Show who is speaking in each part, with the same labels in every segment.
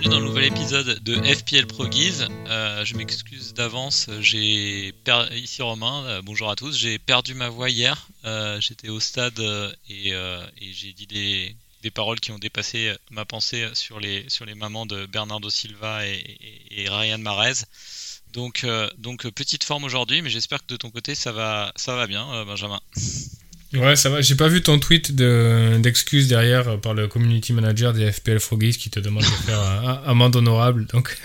Speaker 1: Bienvenue dans le nouvel épisode de FPL Proggies. Euh, je m'excuse d'avance, j'ai per... ici Romain, euh, bonjour à tous. J'ai perdu ma voix hier. Euh, J'étais au stade et, j'ai dit des, des, paroles qui ont dépassé ma pensée sur les, sur les mamans de Bernardo Silva et, et, Ryan Marez. Donc, donc petite forme aujourd'hui, mais j'espère que de ton côté ça va, ça va bien, Benjamin.
Speaker 2: Ouais, ça va. J'ai pas vu ton tweet d'excuses de, derrière euh, par le community manager des FPL Froggies qui te demande de faire un, amende honorable. Donc,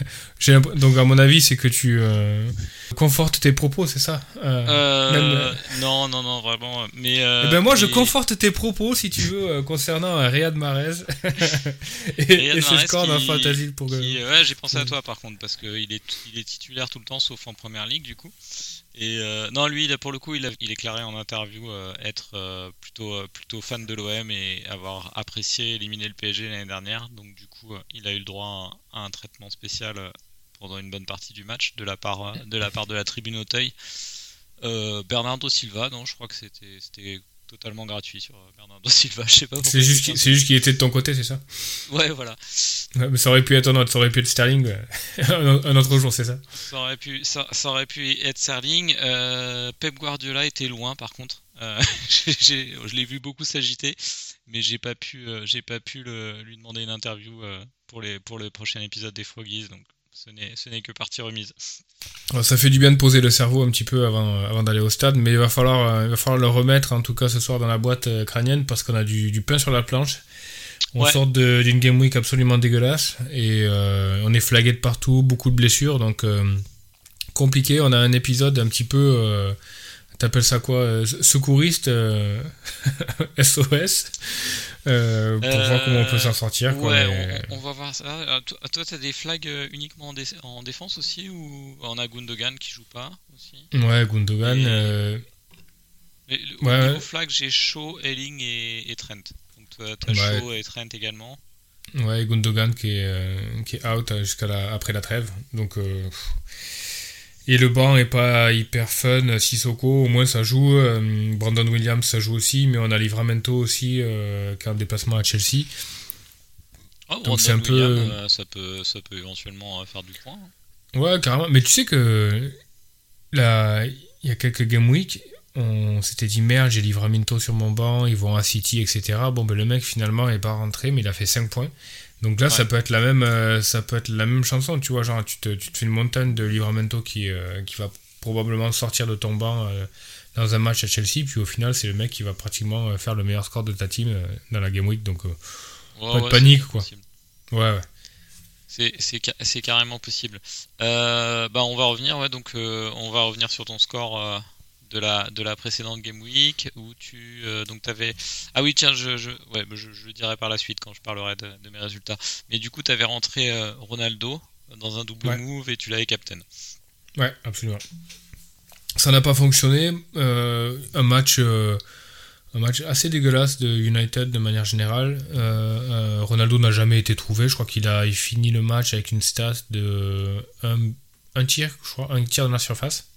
Speaker 2: donc, à mon avis, c'est que tu euh, confortes tes propos, c'est ça
Speaker 1: euh, même... Non, non, non, vraiment. Mais,
Speaker 2: eh ben moi, je conforte tes propos, si tu veux, concernant Riyad Mahrez et,
Speaker 1: Riyad
Speaker 2: et ce score d'un fantasy pour.
Speaker 1: Qui, ouais, j'ai pensé à toi par contre parce qu'il est, il est titulaire tout le temps, sauf en première ligue du coup. Et euh, non, lui, pour le coup, il a, il déclaré en interview euh, être euh, plutôt, plutôt fan de l'OM et avoir apprécié éliminer le PSG l'année dernière. Donc du coup, il a eu le droit à, un traitement spécial pendant une bonne partie du match de la part de la part de la tribune Auteuil. Bernardo Silva, non, je crois que c'était totalement gratuit sur Bernardo Silva. Je sais pas.
Speaker 2: C'est juste, c'est juste qu'il était de ton côté, c'est ça
Speaker 1: Ouais, voilà.
Speaker 2: Ouais, mais ça aurait pu être un autre, ça aurait pu être Sterling un autre jour, c'est ça
Speaker 1: Ça aurait pu, ça, ça, aurait pu être Sterling. Euh, Pep Guardiola était loin, par contre. Euh, je l'ai vu beaucoup s'agiter, mais j'ai pas pu, euh, j'ai pas pu le, lui demander une interview pour les, pour le prochain épisode des Froggies, donc ce n'est que partie remise.
Speaker 2: Ça fait du bien de poser le cerveau un petit peu avant, avant d'aller au stade, mais il va, falloir, il va falloir le remettre en tout cas ce soir dans la boîte crânienne parce qu'on a du, du, pain sur la planche. On ouais. sort d'une game week absolument dégueulasse et euh, on est flagué de partout, beaucoup de blessures, donc euh, compliqué. On a un épisode un petit peu, euh, t'appelles ça quoi, secouriste, SOS. Euh, pour voir comment on peut s'en sortir. Quoi,
Speaker 1: ouais, mais... on, on, va voir ça. Toi, t'as des flags uniquement en, dé en, défense aussi ou on a Gundogan qui joue pas aussi?
Speaker 2: Ouais, Gundogan. Et... Euh...
Speaker 1: Mais, au ouais, niveau flag, j'ai Shaw, Elling et, et, Trent. Donc toi, t'as ouais. Shaw et Trent également.
Speaker 2: Ouais, Gundogan qui est, euh, qui est out jusqu'à après la trêve. Donc. Euh, et le banc est pas hyper fun. Sissoko, au moins ça joue. Euh, Brandon Williams, ça joue aussi. Mais on a Livramento aussi, euh, qui a un déplacement à Chelsea.
Speaker 1: Oh, Donc c'est un peu. Euh, ça, peut, ça peut éventuellement faire du point.
Speaker 2: Ouais, carrément. Mais tu sais que. Là, il y a quelques game week, on s'était dit merde, j'ai Livramento sur mon banc, ils vont à City, etc. Bon, ben le mec finalement est pas rentré, mais il a fait 5 points. Donc là, ouais. ça peut être la même, euh, ça peut être la même chanson, tu vois, genre tu te, tu te fais une montagne de Livramento qui, euh, qui va probablement sortir de ton banc euh, dans un match à Chelsea, puis au final, c'est le mec qui va pratiquement faire le meilleur score de ta team dans la game week, donc ouais, pas de panique, quoi. Ouais, ouais.
Speaker 1: C'est carrément possible. bah, on va revenir, ouais, donc on va revenir sur ton score de la de la précédente game week où tu euh, donc t'avais ah oui tiens je je ouais je, je, le dirai par la suite quand je parlerai de, de mes résultats. Mais du coup t'avais rentré euh, Ronaldo dans un double ouais. move et tu l'avais captain.
Speaker 2: Ouais absolument. Ça n'a pas fonctionné euh, un match un match assez dégueulasse de United de manière générale. Ronaldo n'a jamais été trouvé. Je crois qu'il a il finit le match avec une stat de un, un tir je crois un tir dans la surface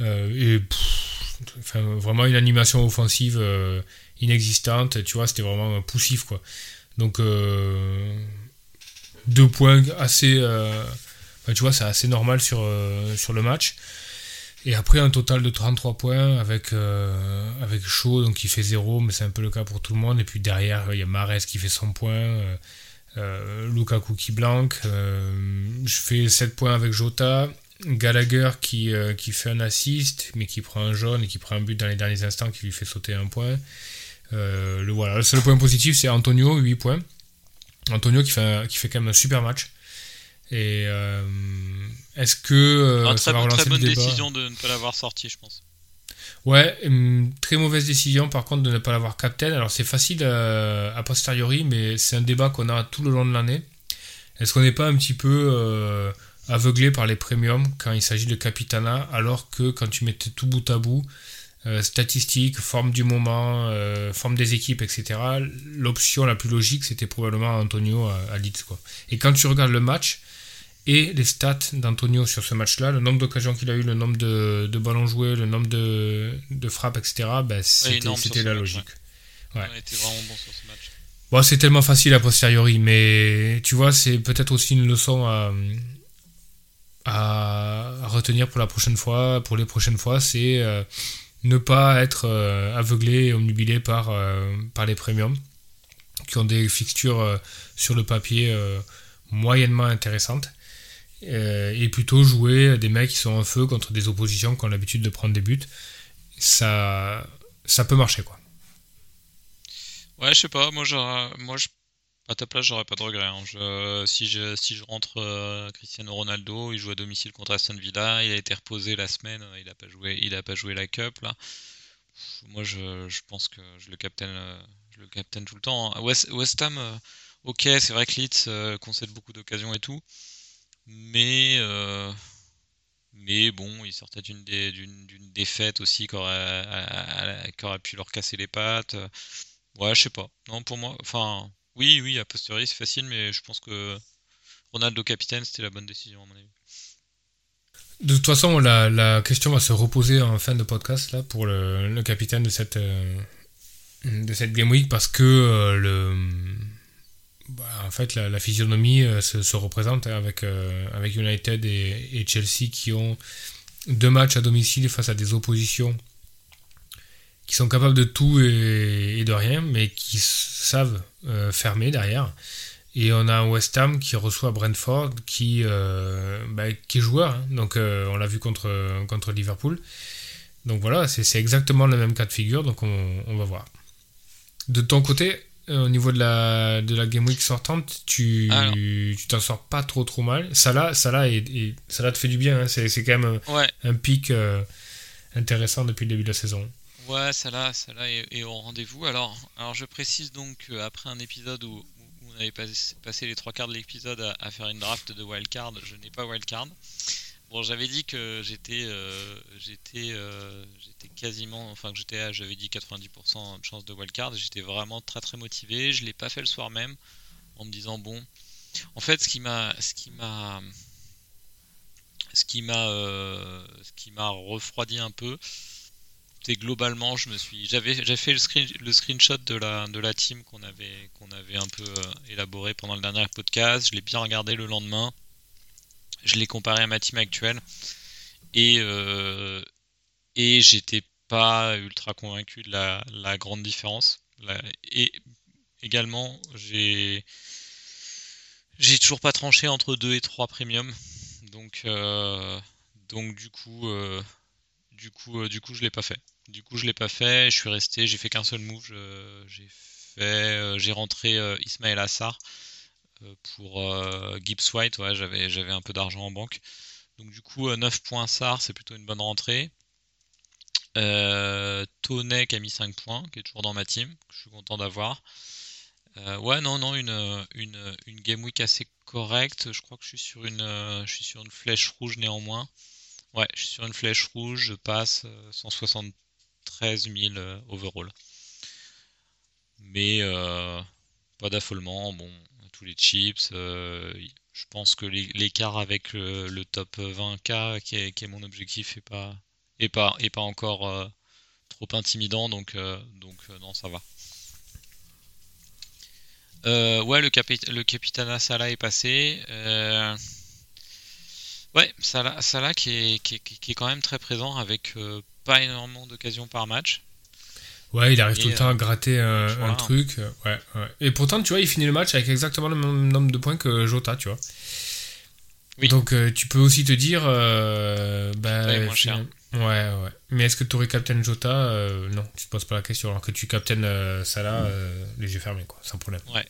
Speaker 2: et pff, enfin, vraiment une animation offensive euh, inexistante, tu vois, c'était vraiment poussif quoi. Donc euh, deux points assez, tu vois, c'est assez normal sur, sur le match. Et après un total de 33 points avec, euh, avec Shaw donc qui fait 0, mais c'est un peu le cas pour tout le monde. Et puis derrière, il y a Mares qui fait 100 points, euh, euh, Lukaku qui blanque. je fais 7 points avec Jota. Gallagher qui, euh, qui fait un assist, mais qui prend un jaune et qui prend un but dans les derniers instants qui lui fait sauter un point. Euh, le, voilà. le seul point positif, c'est Antonio, 8 points. Antonio qui fait, un, qui fait quand même un super match. Et euh, est-ce que euh,
Speaker 1: ça va relancer très bonne décision de ne pas l'avoir sorti, je pense.
Speaker 2: Ouais, une très mauvaise décision par contre de ne pas l'avoir captain. Alors c'est facile a posteriori, mais c'est un débat qu'on a tout le long de l'année. Est-ce qu'on n'est pas un petit peu aveuglé par les premiums quand il s'agit de Capitana, alors que quand tu mettais tout bout à bout, euh, statistiques, forme du moment, euh, forme des équipes, etc., l'option la plus logique, c'était probablement Antonio à, à Leeds. Quoi. Et quand tu regardes le match et les stats d'Antonio sur ce match-là, le nombre d'occasions qu'il a eu, le nombre de, de ballons joués, le nombre de, de frappes, etc., ben, c'était la
Speaker 1: match,
Speaker 2: logique. Ouais.
Speaker 1: Ouais, était vraiment bon sur ce match.
Speaker 2: Bon, c'est tellement facile a posteriori, mais tu vois, c'est peut-être aussi une leçon à, à, retenir pour la prochaine fois, pour les prochaines fois, c'est euh, ne pas être euh, aveuglé et omnubilé par, euh, par les premiums qui ont des fixtures sur le papier moyennement intéressantes et plutôt jouer des mecs qui sont en feu contre des oppositions qui ont l'habitude de prendre des buts. Ça, ça peut marcher quoi.
Speaker 1: Ouais, je sais pas, moi, j'aurais- moi je, à ta place, j'aurais pas de regret. hein. Je- si, je, si je rentre euh, Cristiano Ronaldo, il joue à domicile contre Aston Villa, il a été reposé la semaine, euh, il a pas joué, il a pas joué la Cup là. Moi, je, je pense que je le captaine, euh, je le tout le temps. hein. West, West Ham, euh, ok, c'est vrai que Leeds euh, concède beaucoup d'occasions et tout, mais euh, mais bon, il sortait d'une d'une d'une défaite aussi qui aurait, qui aurait pu leur casser les pattes. Ouais, je sais pas. Non, pour moi, enfin, oui, oui, a posteriori, c'est facile, mais je pense que Ronaldo capitaine, c'était la bonne décision, à mon avis.
Speaker 2: De toute façon, la, la question va se reposer en fin de podcast là pour le, le capitaine de cette euh, de cette game week parce que euh, le bah, en fait la, physionomie euh, se, se représente hein, avec avec United et Chelsea qui ont deux matchs à domicile face à des oppositions qui sont capables de tout et, et de rien mais qui savent euh, fermer derrière et on a West Ham qui reçoit Brentford, qui, euh, bah, qui est joueur. hein. Donc euh, on l'a vu contre, contre Liverpool. Donc voilà, c'est exactement le même cas de figure. Donc on, on va voir. De ton côté, au niveau de la, de la Game Week sortante, tu tu t'en sors pas trop trop mal. Est- est- Salah te fait du bien. hein. C'est quand même
Speaker 1: Ouais,
Speaker 2: un, pic intéressant depuis le début de la saison.
Speaker 1: Ouais, ça là, ça là est, est au rendez-vous. Alors, alors je précise donc qu'après un épisode où, on avait pas- passé les trois quarts de l'épisode à, faire une draft de wildcard, je n'ai pas wildcard. Bon, j'avais dit que j'étais, euh, euh, quasiment, enfin que j'étais, j'avais dit 90% de chance de wildcard. J'étais vraiment très très motivé. Je l'ai pas fait le soir même, en me disant bon. En fait, ce qui m'a, ce qui m'a, ce qui m'a, euh, ce qui m'a refroidi un peu, globalement, je me suis, j'avais, j'ai fait le, screen, le screenshot de la, de la team qu'on avait, qu'on avait un peu euh, élaboré pendant le dernier podcast. Je l'ai bien regardé le lendemain. Je l'ai comparé à ma team actuelle et euh, et j'étais pas ultra convaincu de la, grande différence. Et également, j'ai toujours pas tranché entre 2 et 3 premium. Donc euh, donc du coup du coup euh, du je l'ai pas fait. Du coup je l'ai pas fait, je suis resté, j'ai fait qu'un seul move, j'ai fait euh, j'ai rentré euh, Ismaël Assar euh, pour euh, Gibbs White, ouais, j'avais un peu d'argent en banque. Donc du coup euh, 9 points SAR, c'est plutôt une bonne rentrée. Euh, a mis 5 points, qui est toujours dans ma team, je suis content d'avoir. Ouais, non, non, une, game week assez correcte. Je crois que je suis sur une flèche rouge néanmoins. Ouais, je suis sur une flèche rouge, je passe euh, 173 000 euh, overall. Mais euh, pas d'affolement. Bon, tous les chips. euh, je pense que l'é- l'écart avec le, top 20K, qui est, mon objectif, est pas, est pas, encore euh, trop intimidant. Donc, euh, donc euh, non, ça va. Euh, ouais, le, capi- le Capitana Salah est passé. Euh, ouais, Salah, Salah qui, est, qui, est, qui est quand même très présent avec euh, pas énormément d'occasions par match.
Speaker 2: Ouais, il arrive
Speaker 1: Et,
Speaker 2: tout le temps
Speaker 1: euh,
Speaker 2: à gratter un,
Speaker 1: voilà.
Speaker 2: un truc. euh, Ouais, ouais. Et pourtant, tu vois, il finit le match avec exactement le même nombre de points que Jota, tu vois.
Speaker 1: Oui.
Speaker 2: Donc, euh, tu peux aussi te dire. Euh, bah,
Speaker 1: Ouais, moins cher.
Speaker 2: Ouais, ouais. Mais est-ce que tu aurais captain Jota Euh, Non, tu te poses pas la question. Alors que tu captaines euh, Salah, euh, les yeux fermés, quoi, sans problème.
Speaker 1: Ouais,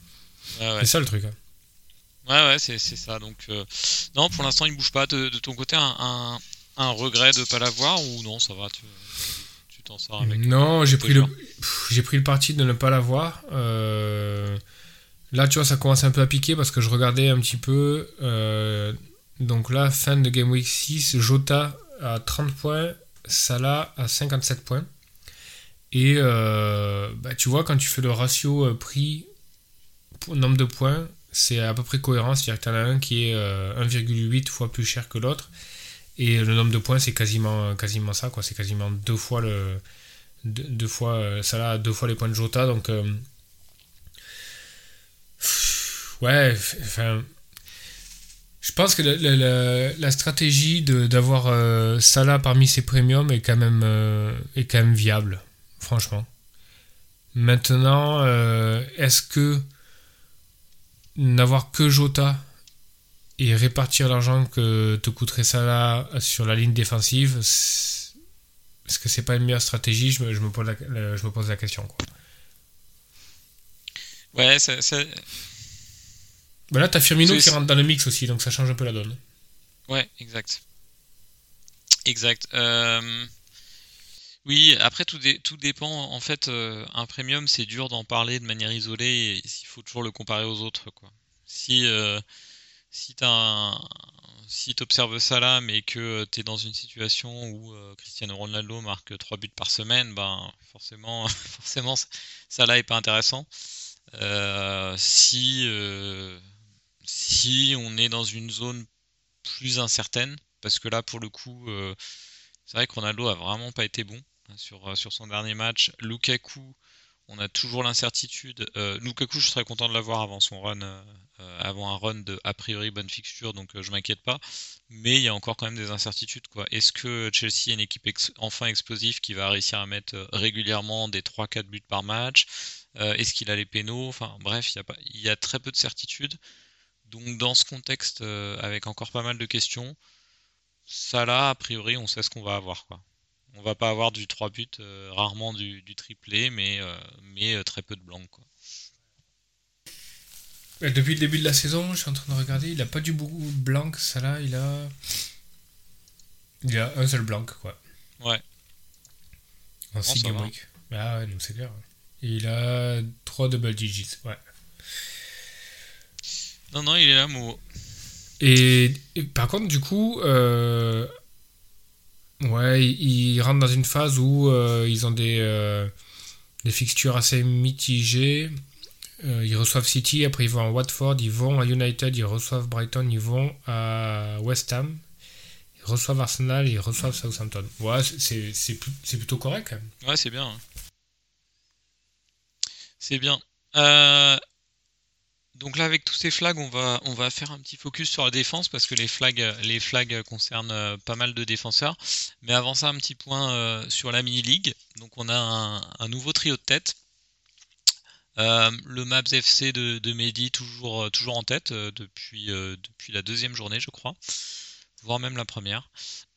Speaker 1: ouais.
Speaker 2: C'est ça le truc. hein.
Speaker 1: Ouais, ouais, c'est c'est ça. Donc, euh, non, pour l'instant, il bouge pas. De, de ton côté, un, un, un regret de pas l'avoir ou non, ça va, tu tu t'en sors avec.
Speaker 2: Non, j'ai pris, le,
Speaker 1: joueurs.
Speaker 2: pff, j'ai pris le parti de ne pas l'avoir. Euh, là, tu vois, ça commence un peu à piquer parce que je regardais un petit peu. euh, Donc là, fin de Game Week 6, Jota à 30 points, Salah à 57 points. Et euh, bah, tu vois, quand tu fais le ratio euh, prix pour nombre de points, c'est à peu près cohérent. C'est-à-dire que tu en as un qui est 1,8 fois plus cher que l'autre. Et le nombre de points, c'est quasiment, quasiment ça. C'est quasiment deux fois le. Deux, fois, Salah a deux fois les points de Jota. Donc. ouais, je pense que la, stratégie d'avoir euh, Salah parmi ses premiums est quand même, euh, est quand même viable, franchement. Maintenant, euh, est-ce que n'avoir que Jota et répartir l'argent que te coûterait Salah sur la ligne défensive, est-ce que c'est pas une meilleure stratégie? Je me, pose, la, je me pose la question. Quoi.
Speaker 1: Ouais, ça,
Speaker 2: bah là, t'as Firmino qui rentre dans le mix aussi, donc ça change un peu la donne.
Speaker 1: Ouais, exact. Exact. Euh, oui, après, tout, tout dépend. En fait, euh, un premium, c'est dur d'en parler de manière isolée il faut toujours le comparer aux autres. Quoi. Si, euh, si tu si observes ça là, mais que tu es dans une situation où Cristiano Ronaldo marque 3 buts par semaine, ben forcément, forcément ça là est pas intéressant. si si on est dans une zone plus incertaine, parce que là, pour le coup, euh, c'est vrai que Ronaldo a vraiment pas été bon sur, euh, sur son dernier match. Lukaku, on a toujours l'incertitude. Euh, Lukaku, je serais content de l'avoir avant son run, avant un run de a priori bonne fixture, donc je m'inquiète pas. Mais il y a encore quand même des incertitudes. Est-ce que Chelsea est une équipe enfin explosive qui va réussir à mettre régulièrement des 3-4 buts par match? Est-ce qu'il a les pénaux? Enfin bref, il y, a très peu de certitudes. Donc dans ce contexte, euh, avec encore pas mal de questions, ça là, a priori, on sait ce qu'on va avoir. On va pas avoir du 3 buts, euh, rarement du, triplé, mais, euh, mais très peu de blanc. Quoi.
Speaker 2: Depuis le début de la saison, je suis en train de regarder, il a pas du beaucoup blanc, ça là, il a. Il a un seul blanc, quoi.
Speaker 1: Ouais.
Speaker 2: En 6 game Ah ouais, donc c'est clair. Et il a 3 double digits, ouais.
Speaker 1: Non, non, il est là, Mo.
Speaker 2: Et, par contre, du coup, euh, ouais, ils rentrent dans une phase où euh, ils ont des, euh, des fixtures assez mitigées. ils reçoivent City, après ils vont à Watford, ils vont à United, ils reçoivent Brighton, ils vont à West Ham, ils reçoivent Arsenal, ils reçoivent Southampton. Ouais, c'est plutôt correct.
Speaker 1: Ouais, c'est bien. Hein. C'est bien. Donc là, avec tous ces flags, on va, on va faire un petit focus sur la défense parce que les flags, les flags concernent euh, pas mal de défenseurs. Mais avant ça, un petit point euh, sur la mini-league. Donc on a un, nouveau trio de tête. Euh, le Maps FC de, de Mehdi toujours, toujours en tête depuis, depuis la deuxième journée, je crois. Voire même la première.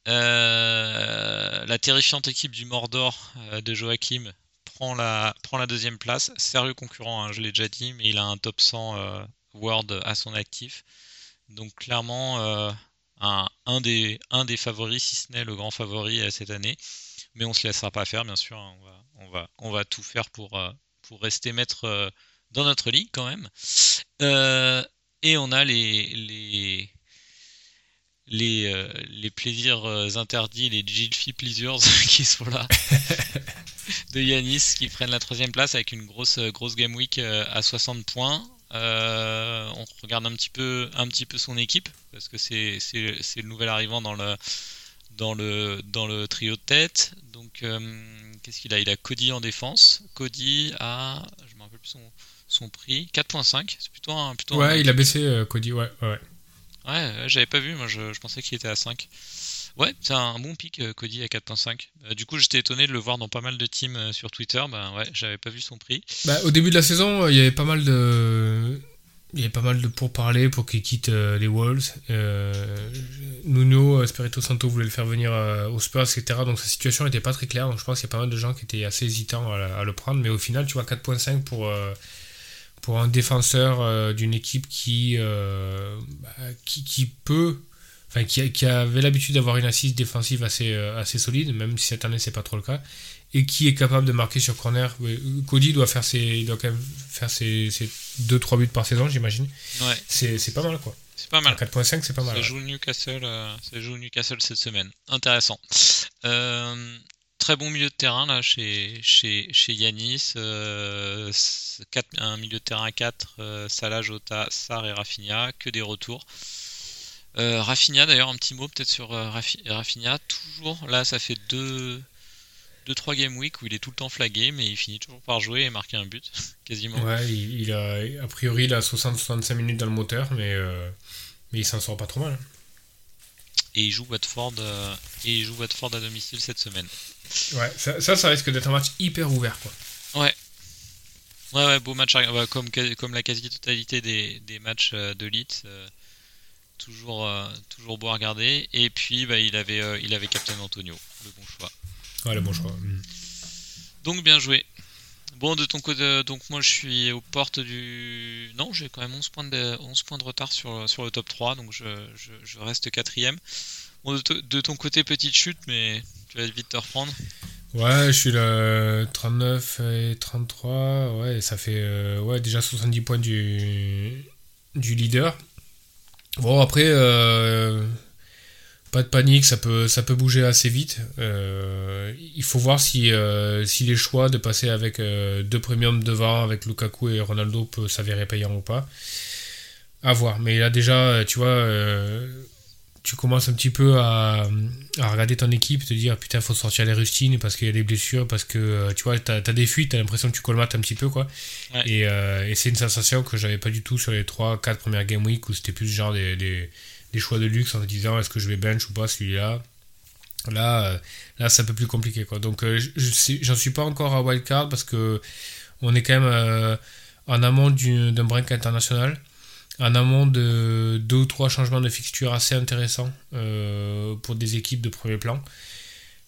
Speaker 1: la terrifiante équipe du Mordor de Joachim prend la, prend la deuxième place. Sérieux concurrent, hein, je l'ai déjà dit, mais il a un top 100 euh, World à son actif. Donc clairement, euh, un, des, un des favoris, si ce n'est le grand favori euh, cette année. Mais on se laissera pas faire, bien sûr. Hein. on, va, on, va, tout faire pour, pour rester maître dans notre ligue quand même. et on a les, les, les, les plaisirs interdits, les Gilfi Pleasures qui sont là. de Yanis qui prennent la troisième place avec une grosse, grosse game week euh, à 60 points. Euh, on regarde un petit peu, un petit peu son équipe parce que c'est, le nouvel arrivant dans le, dans le, dans le trio de tête. Donc, euh, qu'est-ce qu'il a? Il a Cody en défense. Cody a, je me rappelle plus son, son prix, 4.5. C'est plutôt un, plutôt.
Speaker 2: Ouais, il a baissé Cody. Ouais, ouais.
Speaker 1: Ouais, j'avais pas vu. Moi, je, je pensais qu'il était à 5. Ouais, c'est un bon pic, euh, Cody à 4.5. Euh, du coup, j'étais étonné de le voir dans pas mal de teams euh, sur Twitter. Bah ouais, j'avais pas vu son prix.
Speaker 2: Bah, au début de la saison, il y avait pas mal de. Il y avait pas mal de pourparlers pour qu'il quitte les Wolves. Nuno Espirito Santo voulait le faire venir aux Spurs, etc. Donc sa situation n'était pas très claire. Donc je pense qu'il y a pas mal de gens qui étaient assez hésitants à, le prendre. Mais au final, tu vois, 4.5 pour, pour un défenseur d'une équipe qui, bah, qui, qui, peut enfin, qui, avait l'habitude d'avoir une assise défensive assez, euh, assez solide, même si cette année c'est pas trop le cas, et qui est capable de marquer sur corner. Cody doit faire ses, il doit quand même faire ses, 2-3 buts par saison, j'imagine.
Speaker 1: Ouais.
Speaker 2: C'est pas mal quoi.
Speaker 1: C'est pas mal.
Speaker 2: 4.5, c'est pas mal.
Speaker 1: Ça joue Newcastle, euh, ça joue Newcastle cette semaine. Intéressant. Euh, très bon milieu de terrain là chez chez chez Yanis. Euh, un milieu de terrain à 4, Salah, Jota, Sar et Rafinha, que des retours. Rafinha d'ailleurs un petit mot peut-être sur Rafinha. Toujours là, ça fait deux 2-3 game week où il est tout le temps flagué, mais il finit toujours par jouer et marquer un but, quasiment.
Speaker 2: Ouais, il, a, a priori, il a 60-65 minutes dans le moteur, mais, euh, mais il s'en sort pas trop mal.
Speaker 1: Et il joue Watford, euh, et il joue Watford à domicile cette semaine.
Speaker 2: Ouais, ça, ça, risque d'être un match hyper ouvert, quoi.
Speaker 1: Ouais. Ouais, ouais, beau match, bah, comme, comme la quasi-totalité des, des matchs euh, de Leeds. Toujours, toujours beau à regarder. Et puis, bah, il, avait, il avait Captain Antonio, le bon choix.
Speaker 2: Ouais, le bon choix. Mm.
Speaker 1: Donc bien joué. Bon, de ton côté, euh, donc moi je suis aux portes du. Non, j'ai quand même 11 points de, 11 points de retard sur, sur le top 3, donc je, je, reste quatrième. Bon, de, ton côté, petite chute, mais tu vas vite te reprendre.
Speaker 2: Ouais, je suis là 39 et 33, ouais, ça fait euh, ouais, déjà 70 points du, du leader. Bon, après, euh, pas de panique, ça peut, ça peut bouger assez vite. Euh, il faut voir si, euh, si les choix de passer avec euh, deux premiums devant, avec Lukaku et Ronaldo, peut s'avérer payant ou pas. À voir. Mais là, déjà, tu vois, tu commences un petit peu à, regarder ton équipe, te dire putain, faut sortir les rustines parce qu'il y a des blessures, parce que tu vois, t'as as des fuites, t'as l'impression que tu colmates un petit peu, quoi. Et, c'est une sensation que j'avais pas du tout sur les 3-4 premières game week où c'était plus genre des des choix de luxe en te disant est-ce que je vais bench ou pas celui-là. Là, euh, là c'est un peu plus compliqué. Quoi. Donc, euh, j'en suis pas encore à wildcard parce que on est quand même euh, en amont d'un break international, en amont de deux ou trois changements de fixture assez intéressants pour des équipes de premier plan.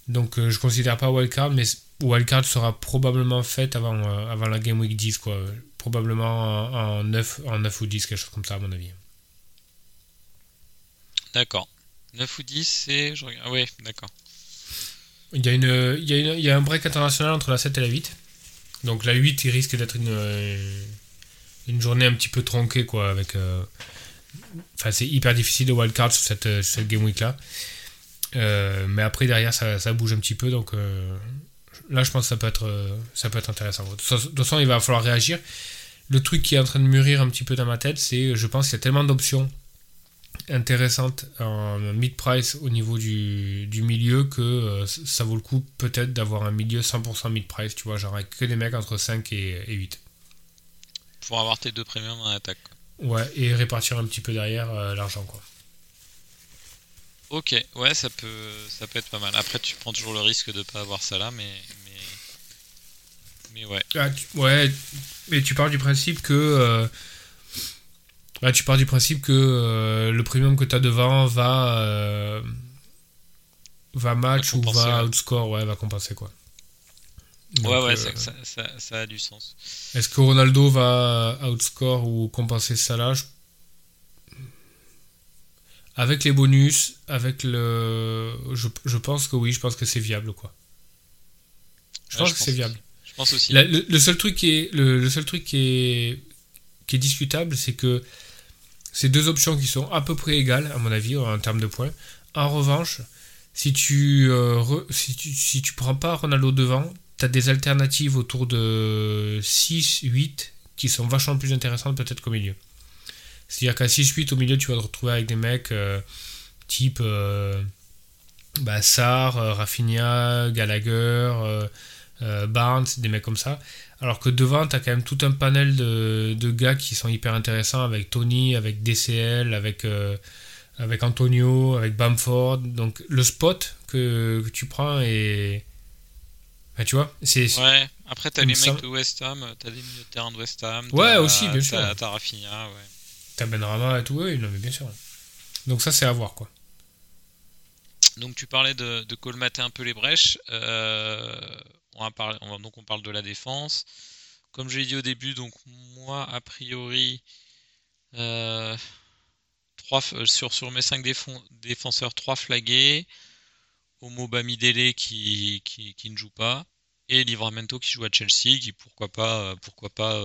Speaker 2: Donc, je considère pas wildcard, mais wildcard sera probablement faite avant, avant la Game Week 10, quoi. Probablement en 9, en 9 ou 10, quelque chose comme ça, à mon avis.
Speaker 1: D'accord. 9 ou 10, c'est. Ah ouais, d'accord.
Speaker 2: Il y, a une, il, y a une, il y a un break international entre la 7 et la 8. Donc la 8, il risque d'être une, une journée un petit peu tronquée, quoi. Avec, euh, Enfin, c'est hyper difficile de wildcard sur cette, cette game week là. Euh, mais après, derrière, ça, ça, bouge un petit peu. Donc euh, là, je pense que ça peut être, ça peut être intéressant. De toute façon, il va falloir réagir. Le truc qui est en train de mûrir un petit peu dans ma tête, c'est je pense qu'il y a tellement d'options intéressante en mid-price au niveau du, milieu que euh, ça vaut le coup peut-être d'avoir un milieu 100% mid-price, tu vois, genre avec que des mecs entre 5 et, 8.
Speaker 1: Pour avoir tes deux premiums en attaque.
Speaker 2: Ouais, et répartir un petit peu derrière euh, l'argent, quoi.
Speaker 1: Ok, ouais, ça peut, ça peut être pas mal. Après, tu prends toujours le risque de pas avoir ça là, mais. Mais, mais ouais.
Speaker 2: Ah, ouais, mais tu pars du principe que. Euh, Là, tu pars du principe que euh, le premium que tu as devant va, va match ou va outscore, ouais, va compenser quoi.
Speaker 1: Ouais, ouais, euh, ça, ça, ça, a du sens.
Speaker 2: Est-ce que Ronaldo va outscore ou compenser Salah? Avec les bonus, avec le. Je, je, pense que oui, je pense que c'est viable quoi. Je pense que c'est viable.
Speaker 1: Je pense aussi.
Speaker 2: le, seul truc qui est, le, le seul truc qui est, qui est discutable, c'est que c'est deux options qui sont à peu près égales, à mon avis, en termes de points. En revanche, si tu, euh, si tu, si tu prends pas Ronaldo devant, des alternatives autour de 6, 8 qui sont vachement plus intéressantes peut-être qu'au milieu. C'est-à-dire qu'à 6-8 au milieu, tu vas te retrouver avec des mecs euh, type euh, bah, Rafinha, Gallagher, Barnes, des mecs comme ça. Alors que devant, tu as quand même tout un panel de, gars qui sont hyper intéressants avec Tony, avec DCL, avec, euh, avec Antonio, avec Bamford. Donc le spot que, tu prends est. tu vois c'est,
Speaker 1: Ouais, après tu as les mecs de West Ham, tu as des milieux de terrain de West Ham.
Speaker 2: Ouais, aussi, bien sûr.
Speaker 1: T'as Rafinha, ouais.
Speaker 2: T'as Benrama et tout, oui, mais bien sûr. Donc ça, c'est à voir, quoi.
Speaker 1: Donc tu parlais de, de colmater un peu les brèches. Euh, on, donc on parle de la défense. Comme je l'ai dit au début, donc moi, a priori, euh, euh, sur, sur mes 5 défenseurs, 3 flagués. Homo Bamidele qui, qui, ne joue pas. Et Livramento qui joue à Chelsea, qui pourquoi pas, pourquoi pas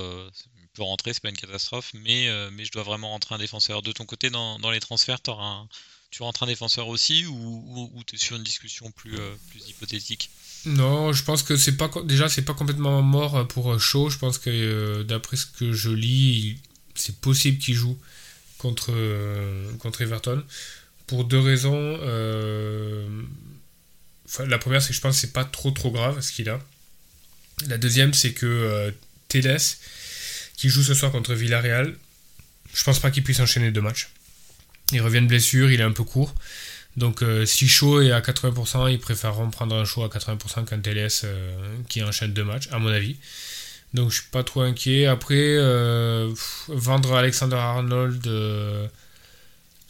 Speaker 1: peux rentrer, c'est pas une catastrophe, mais, euh, mais je dois vraiment rentrer un défenseur. De ton côté, dans, les transferts, un, tu rentres un défenseur aussi ou, tu es sur une discussion plus, euh, plus hypothétique?
Speaker 2: Non, je pense que c'est pas déjà c'est pas complètement mort pour Shaw. Je pense que d'après ce que je lis, c'est possible qu'il joue contre, contre Everton pour deux raisons. La première, c'est que je pense que c'est pas trop trop grave ce qu'il a. La deuxième, c'est que euh, qui joue ce soir contre Villarreal, je pense pas qu'il puisse enchaîner deux matchs. Il revient de blessure, il est un peu court. Donc euh, si chaud est à 80%, ils préféreront prendre un show à 80% qu'un Teles euh, qui enchaîne deux matchs, à mon avis. Donc je suis pas trop inquiet. Après, vendre Alexander Arnold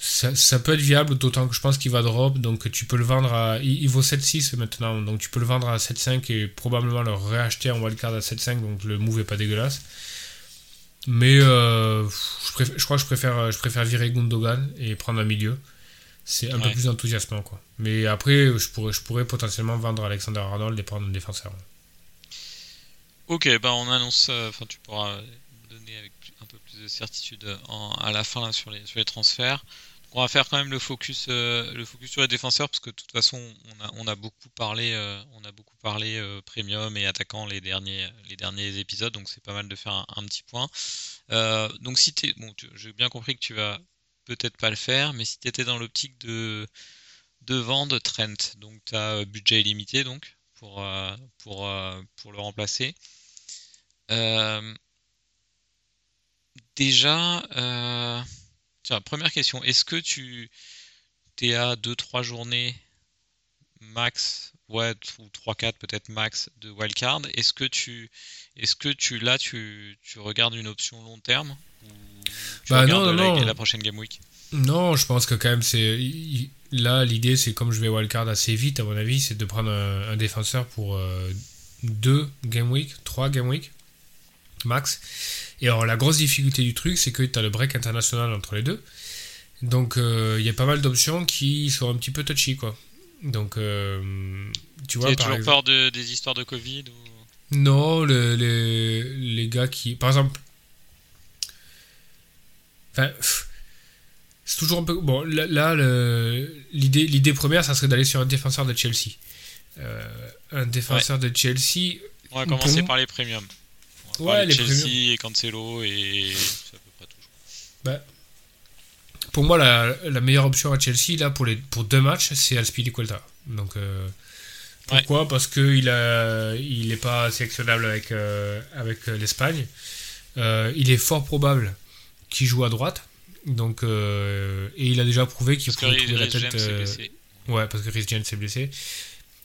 Speaker 2: ça, peut être viable, d'autant que je pense qu'il va drop, donc tu peux le vendre à. Il, vaut 7,6 maintenant, donc tu peux le vendre à 7,5 et probablement le réacheter en wildcard à 7,5, donc le move est pas dégueulasse. Mais euh, je, crois que je préfère, je préfère virer Gundogan et prendre un milieu. C'est un peu plus enthousiasmant, quoi. Mais après, je pourrais, je pourrais potentiellement vendre Alexander Arnold et prendre un défenseur.
Speaker 1: Ok, bah on annonce, enfin tu pourras donner avec un peu plus de certitude à la fin sur, les, sur les transferts. On va faire quand même le focus, euh, le focus sur les défenseurs parce que de toute façon, on a, beaucoup parlé, euh, on a beaucoup parlé euh, premium et attaquant les derniers, les derniers épisodes, donc c'est pas mal de faire un, petit point. donc si t'es, bon, j'ai bien compris que tu vas peut-être pas le faire, mais si tu étais dans l'optique de, de vendre Trent, donc tu as budget illimité donc pour, pour, pour le remplacer. déjà première question. Est-ce que tu es à 2-3 journées max, ouais, ou 3-4 peut-être max de wildcard Est-ce que tu, est-ce que tu, là, tu, regardes une option long terme ou tu
Speaker 2: bah non,
Speaker 1: la, la, prochaine game week?
Speaker 2: Non, je pense que quand même, c'est. Là, l'idée, c'est comme je vais wildcard assez vite, à mon avis, c'est de prendre un, défenseur pour 2 euh, game week, 3 game week max. Et alors la grosse difficulté du truc, c'est que tu as le break international entre les deux. Donc euh, il y a pas mal d'options qui sont un petit peu touchy quoi. Donc euh, tu vois.
Speaker 1: Tu toujours peur de, des histoires de Covid
Speaker 2: Non, les, les gars qui. Par exemple. Enfin. C'est toujours un peu. Bon, là, l'idée, l'idée première, ça serait d'aller sur un défenseur de Chelsea. Euh, un défenseur de Chelsea.
Speaker 1: On va commencer par les premiums. Ouais, les Chelsea et Cancelo et c'est à peu près tout.
Speaker 2: Bah, pour moi, la, la, meilleure option à Chelsea là pour les pour deux matchs, c'est Alspilicueta. Donc euh, pourquoi? Parce que il a il n'est pas sélectionnable avec euh, avec l'Espagne. Euh, il est fort probable qu'il joue à droite. Donc et il a déjà prouvé qu'il pouvait trouver la tête. ouais, parce que Rhys James s'est blessé.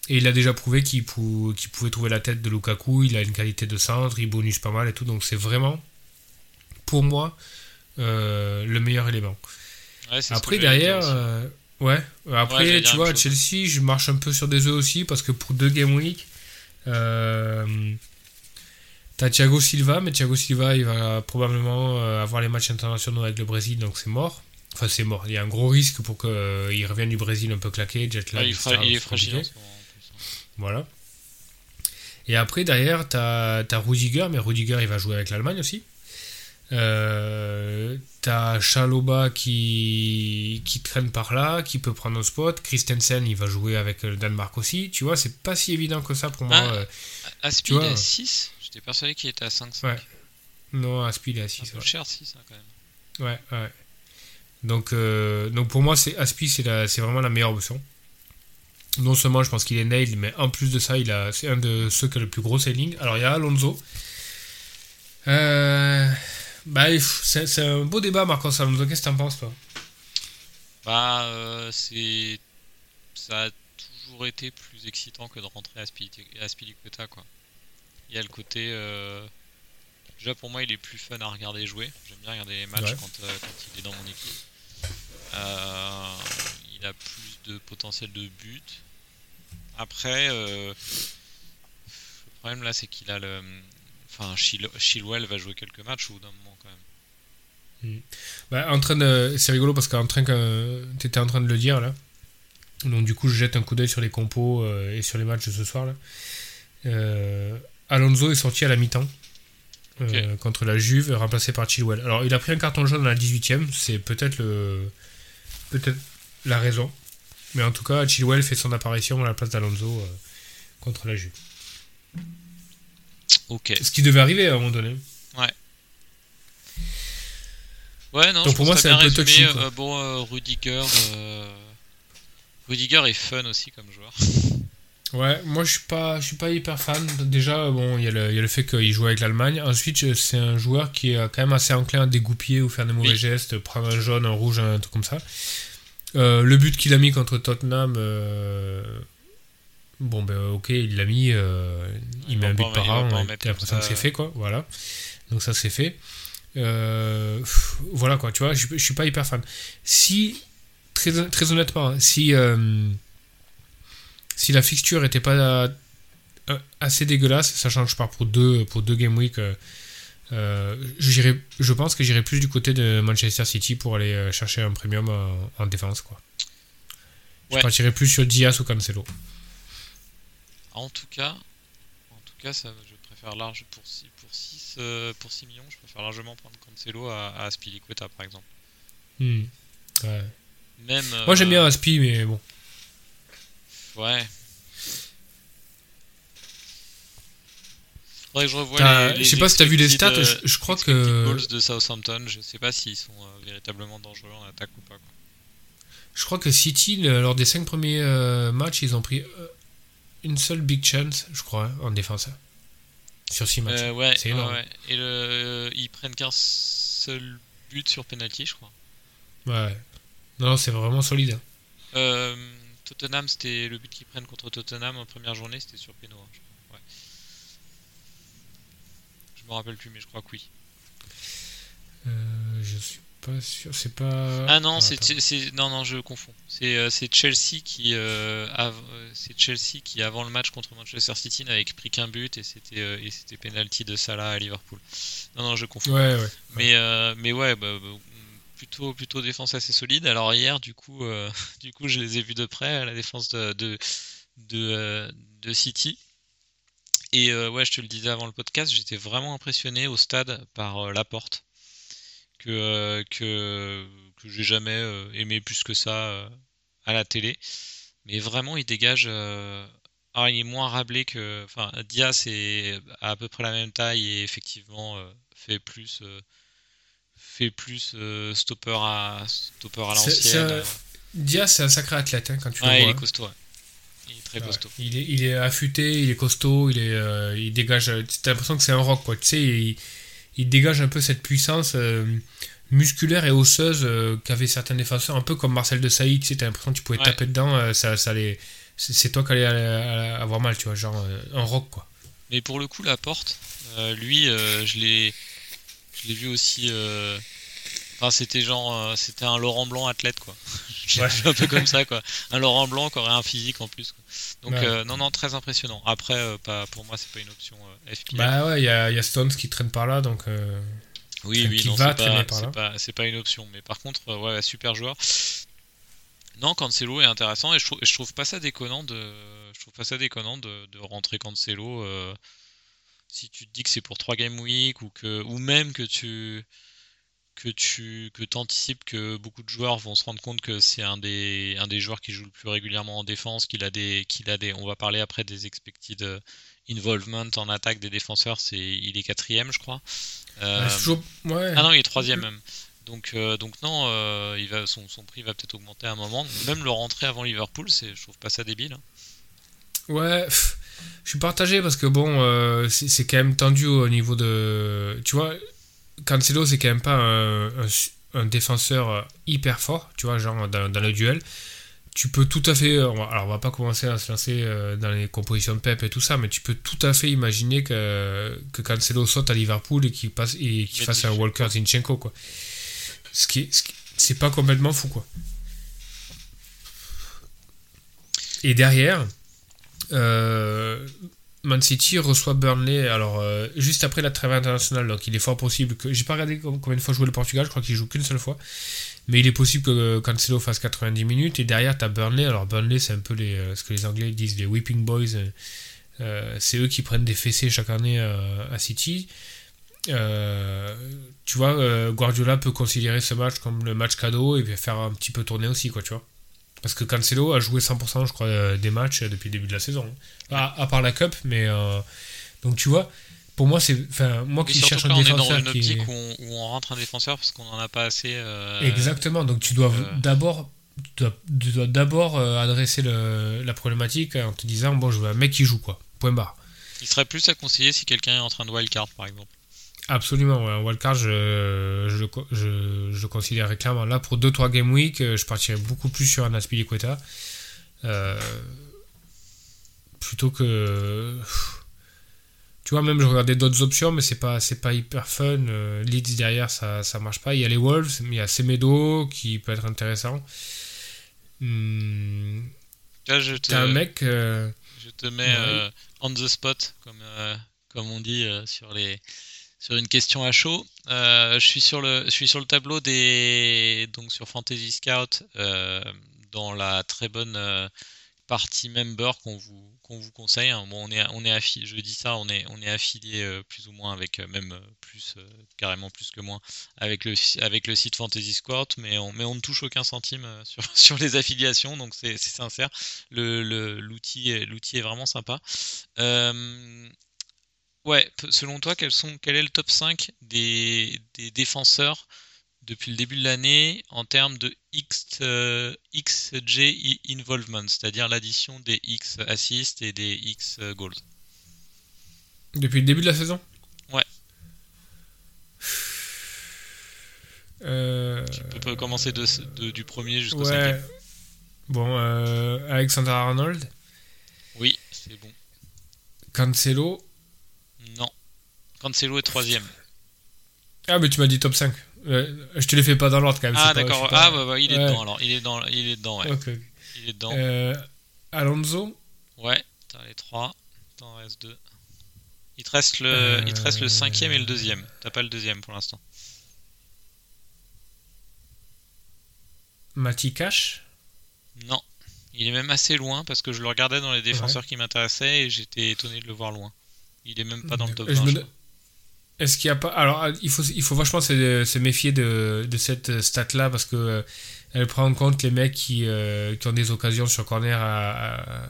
Speaker 2: Et il a déjà prouvé qu'il pouvait trouver la tête de Lukaku, il a une qualité de centre, il bonus pas mal et tout, donc c'est vraiment, pour moi, euh, le meilleur élément. après, derrière, euh, ouais, après, tu vois, à Chelsea, je marche un peu sur des œufs aussi, parce que pour deux Game Week, euh, t'as Thiago Silva, mais Thiago Silva, il va probablement euh, avoir les matchs internationaux avec le Brésil, donc c'est mort. Enfin, c'est mort. Il y a un gros risque pour qu'il revienne du Brésil un peu claqué, jet lag.
Speaker 1: il, est fragile.
Speaker 2: Voilà. Et après, derrière, tu as, Rudiger, mais Rudiger, il va jouer avec l'Allemagne aussi. Euh, t'as Chaloba qui, qui traîne par là, qui peut prendre un spot. Christensen, il va jouer avec le Danemark aussi. Tu vois, c'est pas si évident que ça pour moi. Ah, euh,
Speaker 1: Aspi, il est à 6 J'étais persuadé qu'il était à 5.
Speaker 2: Ouais. Non, Aspi, il est à 6.
Speaker 1: Un peu cher 6 hein, quand
Speaker 2: même. Ouais, ouais. Donc, euh, donc pour moi, c'est Aspi, c'est vraiment la meilleure option non seulement je pense qu'il est nailed, mais en plus de ça, il a, c'est un de ceux qui a le plus gros selling. Alors il y a Alonso. Euh, bah, c'est, un beau débat, Marcos Alonso. Qu'est-ce que t'en penses, toi?
Speaker 1: Bah, euh, c'est. Ça a toujours été plus excitant que de rentrer à, Spilicueta, quoi. Il y a le côté. Euh, déjà, pour moi, il est plus fun à regarder jouer. J'aime bien regarder les matchs quand, quand, il est dans mon équipe. Il a plus de potentiel de but. Après, euh, le problème là, c'est qu'il a le. Enfin, Chilwell va jouer quelques matchs ou d'un moment quand même.
Speaker 2: Hmm. Bah, en train de... C'est rigolo parce qu'en train que tu étais en train de le dire là. Donc du coup, je jette un coup d'œil sur les compos euh, et sur les matchs de ce soir là. Euh, Alonso est sorti à la mi-temps. euh, contre la Juve, remplacé par Chilwell. Alors, il a pris un carton jaune dans la 18ème, c'est peut-être le peut-être la raison. Mais en tout cas, Chilwell fait son apparition à la place d'Alonso euh, contre la Juve.
Speaker 1: Ok.
Speaker 2: Ce qui devait arriver à un moment donné.
Speaker 1: Ouais, non,
Speaker 2: Donc
Speaker 1: je
Speaker 2: pour moi, c'est un peu
Speaker 1: résumé.
Speaker 2: touchy.
Speaker 1: Euh, bon, euh, Rudiger. Rudiger est fun aussi comme joueur.
Speaker 2: Ouais, moi je suis pas, je suis pas hyper fan. Déjà, bon, il y, a le- il y a le fait qu'il joue avec l'Allemagne. Ensuite, c'est un joueur qui est quand même assez enclin à dégoupiller ou faire des mauvais
Speaker 1: Oui.
Speaker 2: gestes, prendre un jaune, un rouge, un truc comme ça. Euh, le but qu'il a mis contre Tottenham, euh, bon ben ok, il l'a mis, euh, il
Speaker 1: Il
Speaker 2: met un
Speaker 1: pas
Speaker 2: but par an,
Speaker 1: pas
Speaker 2: l'impression que
Speaker 1: ça.
Speaker 2: c'est fait quoi, voilà. Donc ça c'est fait. Pff, voilà quoi, tu vois, je, je suis pas hyper fan. Si, très, très honnêtement, hein, si, si la fixture était pas assez dégueulasse, sachant que je pars pour deux, pour deux Game Week, euh, euh, je pense que j'irai plus du côté de Manchester City pour aller euh, chercher un premium en, en défense. Quoi. Je
Speaker 1: Ouais.
Speaker 2: partirais plus sur Diaz ou Cancelo.
Speaker 1: En tout cas, en tout cas, ça, je préfère large pour 6 pour 6 pour 6 millions, je préfère largement prendre Cancelo à, à Spilicueta par exemple.
Speaker 2: Hmm. Ouais.
Speaker 1: Même
Speaker 2: Moi j'aime
Speaker 1: euh,
Speaker 2: bien Aspi, mais bon.
Speaker 1: Ouais. Faudrait que je revoie
Speaker 2: T'as-
Speaker 1: les, les
Speaker 2: je sais pas si t'as vu les stats, je- je crois que-
Speaker 1: goals de Southampton, je sais pas s'ils sont euh, véritablement dangereux en attaque ou pas. quoi.
Speaker 2: Je crois que City, lors des cinq premiers euh, matchs, ils ont pris euh, une seule big chance, je crois, hein, en défense. hein, Sur six matchs.
Speaker 1: Ouais,
Speaker 2: C'est énorme.
Speaker 1: ouais. Et le, ils prennent qu'un seul but sur penalty, je crois.
Speaker 2: Ouais. Non, non, c'est vraiment solide. hein.
Speaker 1: Tottenham, c'était le but qu'ils prennent contre Tottenham en première journée, c'était sur hein, je crois. Ouais. Je me rappelle plus, mais je crois que oui.
Speaker 2: Euh, je suis pas sûr. C'est pas.
Speaker 1: Ah non,
Speaker 2: Ah,
Speaker 1: c'est non non, je confonds. C'est euh, Chelsea qui euh, av- euh, c'est Chelsea qui avant le match contre Manchester City n'avait pris qu'un but et c'était et c'était penalty de Salah à Liverpool. Non non, je confonds.
Speaker 2: Ouais, ouais.
Speaker 1: Mais euh, mais ouais, bah, bah, plutôt plutôt défense assez solide. Alors hier, du coup, euh, du coup, je les ai vus de près la défense de de de, de City. Et euh, ouais, je te le disais avant le podcast, j'étais vraiment impressionné au stade par euh, Laporte que euh, que que j'ai jamais euh, aimé plus que ça à la télé. Mais vraiment, il dégage. alors, il est moins rablé que. Enfin, Diaz est à peu près la même taille et effectivement fait plus. fait plus stopper à stopper à l'ancienne.
Speaker 2: Diaz, c'est un sacré athlète hein, quand tu
Speaker 1: Ouais,
Speaker 2: le
Speaker 1: il
Speaker 2: vois.
Speaker 1: est costaud. ouais. Il est très
Speaker 2: Ouais.
Speaker 1: costaud.
Speaker 2: Il, est, il est affûté, il est costaud, il, est, euh, il dégage. T'as l'impression que c'est un rock, quoi. Tu sais, il, il dégage un peu cette puissance euh, musculaire et osseuse euh, qu'avaient certains défenseurs, un peu comme Marcel de Sailly. Tu sais, t'as l'impression que tu pouvais
Speaker 1: Ouais.
Speaker 2: taper dedans, ça, ça allait- c'est toi qui allais avoir mal, tu vois, genre un rock, quoi.
Speaker 1: Mais pour le coup, la porte, lui, je l'ai, je l'ai vu aussi. Enfin, c'était genre, euh, c'était un Laurent Blanc athlète, quoi.
Speaker 2: Ouais.
Speaker 1: un peu comme ça, quoi. Un Laurent Blanc qui aurait un physique en plus. Quoi. Donc,
Speaker 2: Ouais.
Speaker 1: euh, non, non, très impressionnant. Après, euh, pas, pour moi, c'est pas une option FPL.
Speaker 2: Bah ouais, il y y a Stones qui traîne par là, donc.
Speaker 1: oui, oui, non,
Speaker 2: va
Speaker 1: c'est
Speaker 2: traîner
Speaker 1: pas,
Speaker 2: par là.
Speaker 1: c'est pas, pas une option. Mais par contre, ouais, super joueur. Non, Cancelo est intéressant et je trouve, je trouve pas ça déconnant de, je trouve pas ça déconnant de, de rentrer Cancelo. si tu te dis que c'est pour 3 game week ou que, ou même que tu, que tu, que anticipes que beaucoup de joueurs vont se rendre compte que c'est un des, un des joueurs qui joue le plus régulièrement en défense, qu'il a des, qu'il a des, on va parler après des expected euh, involvement en attaque des défenseurs, c'est, il est quatrième, je crois. Euh,
Speaker 2: ouais, c'est toujours. Ouais.
Speaker 1: ah non, il est troisième même. Donc, euh, donc non, euh, il va, son, son prix va peut-être augmenter à un moment. Même le rentrer avant Liverpool, c'est, je trouve pas ça débile. hein.
Speaker 2: Ouais, pff, je suis partagé parce que bon, c'est quand même tendu au niveau de. Tu vois, Cancelo, c'est quand même pas un, un su- un défenseur euh, hyper fort, tu vois, genre dans, dans le duel. Tu peux tout à fait. va- Alors, on va pas commencer à se lancer euh, dans les compositions de Pep et tout ça, mais tu peux tout à fait imaginer que, que Cancelo saute à Liverpool et qu'il passe et qu'il fasse un. Walker Zinchenko, quoi. Ce qui est- ce qui- c'est pas complètement fou, quoi. Et derrière, euh, Man City reçoit Burnley alors euh, juste après la trêve internationale donc il est fort possible que j'ai pas regardé com- combien de fois jouer le Portugal je crois qu'il joue qu'une seule fois mais il est possible que Cancelo fasse 90 minutes et derrière tu as Burnley alors Burnley c'est un peu euh, ce que les Anglais disent les whipping boys euh, euh, c'est eux qui prennent des fessées chaque année euh, à City euh, tu vois, euh, Guardiola peut considérer ce match comme le match cadeau et faire un petit peu tourner aussi, quoi, tu vois. Parce que Cancelo a joué 100%, je crois, euh, des matchs depuis le début de la saison. À, à part la Cup, mais. euh, donc, tu vois, pour moi, c'est. Enfin, moi qui cherche un
Speaker 1: on est dans
Speaker 2: défenseur
Speaker 1: une
Speaker 2: qui.
Speaker 1: optique où on, où on rentre un défenseur parce qu'on en a pas assez. euh,
Speaker 2: Exactement, donc tu dois
Speaker 1: euh,
Speaker 2: d'abord. Tu dois, tu dois d'abord euh, adresser le- la problématique en te disant bon je veux un mec qui joue quoi point barre
Speaker 1: Il serait plus à conseiller si quelqu'un est en train de wildcard par exemple.
Speaker 2: Absolument, ouais. un wildcard, je, je, je, je clairement. Là, pour 2-3 game week, euh, je partirais beaucoup plus sur un Aspilicueta. Euh, plutôt que. Tu vois, même je regardais d'autres options, mais c'est pas, c'est pas hyper fun. Euh, Leeds derrière, ça, ça marche pas. Il y a les Wolves, mais il y a Semedo qui peut être intéressant. Hmm,
Speaker 1: Là, je te,
Speaker 2: un mec. euh,
Speaker 1: je te mets
Speaker 2: Ouais.
Speaker 1: euh, on the spot, comme, comme on dit sur, les, sur une question à chaud. Euh, je, suis sur le, je suis sur le tableau des. Donc sur Fantasy Scout, euh, dans la très bonne euh, partie member qu'on vous, qu'on vous conseille. hein. Bon, on est, on est affilié, je dis ça, on est, on est affilié plus ou moins avec, même plus, carrément plus que moins, avec le, avec le site Fantasy Scout, mais on, mais on ne touche aucun centime sur, sur les affiliations, donc c'est sincère. L'outil est vraiment sympa. Ouais, selon toi, quels sont, quel est le top 5 des, des défenseurs depuis le début de l'année en termes de X, euh, XG involvement, c'est-à-dire l'addition des X assists et des X goals?
Speaker 2: Depuis le début de la saison?
Speaker 1: Ouais.
Speaker 2: Euh,
Speaker 1: On peut commencer de, de- du premier jusqu'au
Speaker 2: ouais.
Speaker 1: cinquième?
Speaker 2: Bon, euh, Alexander Arnold,
Speaker 1: Oui, c'est bon.
Speaker 2: Cancelo.
Speaker 1: Cancelo est troisième.
Speaker 2: Ah, mais tu m'as dit top 5. Euh, je te les fais pas dans l'ordre quand même.
Speaker 1: Ah d'accord.
Speaker 2: pas-
Speaker 1: Ah bah, bah, il est
Speaker 2: Ouais.
Speaker 1: dedans alors. Il est dans. Il est dedans. Ouais.
Speaker 2: Ok.
Speaker 1: Il est dedans.
Speaker 2: Euh, Alonso.
Speaker 1: Ouais. T'as les trois. T'en reste deux. Il te reste le. Il te reste le cinquième et le deuxième. T'as pas le deuxième pour l'instant.
Speaker 2: Mati Cash.
Speaker 1: Non. Il est même assez loin parce que je le regardais dans les défenseurs qui m'intéressaient et j'étais étonné de le voir loin. Il est même pas dans le top
Speaker 2: Je
Speaker 1: 20.
Speaker 2: me
Speaker 1: je
Speaker 2: de-
Speaker 1: crois.
Speaker 2: Est-ce qu'il y a pas. Alors, il faut, il faut vachement se, se méfier de, de cette stat-là parce que euh, elle prend en compte les mecs qui, euh, qui ont des occasions sur corner à. à-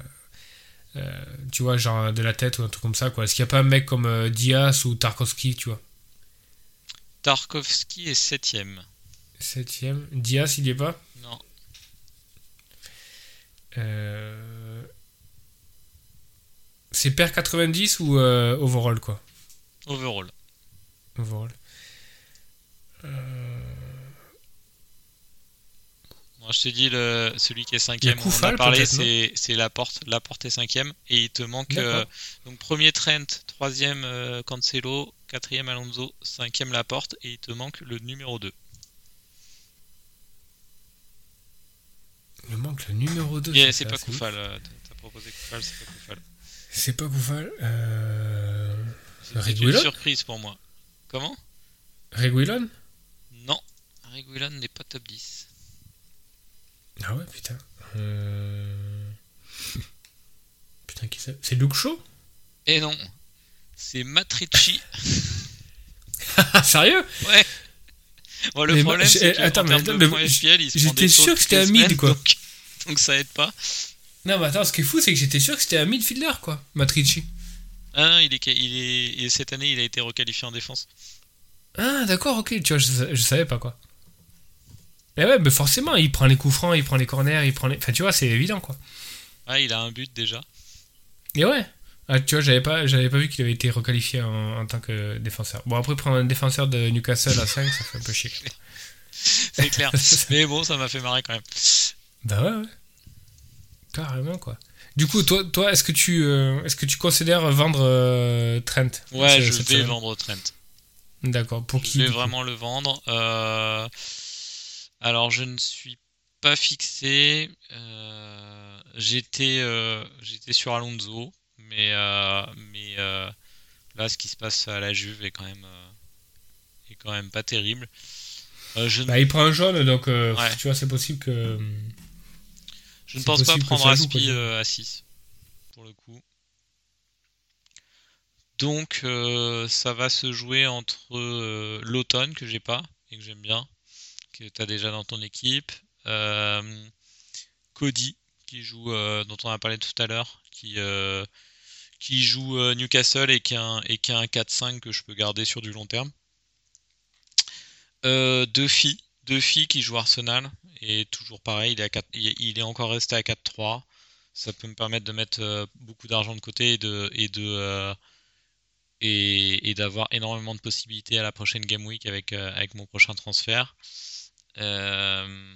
Speaker 2: euh, tu vois, genre de la tête ou un truc comme ça, quoi. Est-ce qu'il n'y a pas un mec comme Diaz ou Tarkovsky, tu vois?
Speaker 1: Tarkovsky est septième.
Speaker 2: Septième. Diaz, il y est pas?
Speaker 1: Non.
Speaker 2: Euh, C'est pair 90 ou euh, overall, quoi?
Speaker 1: Overall.
Speaker 2: Overall. Euh,
Speaker 1: Moi, je t'ai dit, le, celui qui est cinquième, on en a parlé, c'est c'est Laporte. Laporte est cinquième. Et il te manque. Euh, donc, premier Trent, troisième euh, Cancelo, quatrième Alonso, cinquième Laporte. Et il te manque le numéro 2.
Speaker 2: Il me manque le numéro 2.
Speaker 1: Et c'est pas Koufal. T'as proposé Koufal, c'est pas Koufal.
Speaker 2: C'est pas Koufal. Euh...
Speaker 1: C'est une surprise pour moi. Comment?
Speaker 2: Reguilon
Speaker 1: Non. Reguilon n'est pas top 10.
Speaker 2: Ah ouais, putain. Euh... Putain, qui c'est? C'est Luke Shaw?
Speaker 1: Et non. C'est Matrici.
Speaker 2: Ah, sérieux?
Speaker 1: Ouais. Bon, le
Speaker 2: Mais
Speaker 1: problème, c'est
Speaker 2: attends,
Speaker 1: en
Speaker 2: mais attends, mais j'étais sûr que c'était un mid, quoi.
Speaker 1: Donc, donc ça aide pas.
Speaker 2: Non, mais attends, ce qui est fou, c'est que j'étais sûr que c'était un midfielder, quoi. Matrici.
Speaker 1: Ah il est, il est, et cette année, il a été requalifié en défense.
Speaker 2: Ah, d'accord, ok. Tu vois, je, je savais pas, quoi. Mais ouais, mais forcément, il prend les coups francs, il prend les corners, il prend les. Enfin, tu vois, c'est évident, quoi.
Speaker 1: Ah, il a un but déjà.
Speaker 2: Et ouais. Ah, tu vois, j'avais pas, j'avais pas vu qu'il avait été requalifié en, en tant que défenseur. Bon, après, prendre un défenseur de Newcastle à 5, ça fait un peu chier.
Speaker 1: C'est clair. Mais bon, ça m'a fait marrer quand même.
Speaker 2: Bah ouais, ouais. Carrément, quoi. Du coup, toi, toi est-ce que, tu, euh, est-ce que tu considères vendre euh, Trent?
Speaker 1: Ouais, je vais
Speaker 2: semaine
Speaker 1: vendre Trent.
Speaker 2: D'accord, pour
Speaker 1: Je
Speaker 2: qui
Speaker 1: vais
Speaker 2: du coup?
Speaker 1: vraiment le vendre. Euh, Alors, je ne suis pas fixé. J'étais j'étais sur Alonso, mais, mais là, ce qui se passe à la Juve est quand même, est quand même pas terrible. Je, ne-
Speaker 2: Bah, il prend un jaune, donc
Speaker 1: Ouais.
Speaker 2: tu vois, c'est possible que.
Speaker 1: Je ne pense pas prendre Aspi euh, à 6, pour le coup. Donc euh, ça va se jouer entre euh, l'automne que j'ai pas et que j'aime bien, que tu as déjà dans ton équipe, euh, Cody qui joue, dont on a parlé tout à l'heure, qui, qui joue Newcastle et qui a un, et qui a un 4-5 que je peux garder sur du long terme. Duffy, Duffy qui joue Arsenal et toujours pareil, il est, il est encore resté à 4-3 ça peut me permettre de mettre beaucoup d'argent de côté et de, et de, et, d'avoir énormément de possibilités à la prochaine Game Week avec, euh, avec mon prochain transfert. Euh,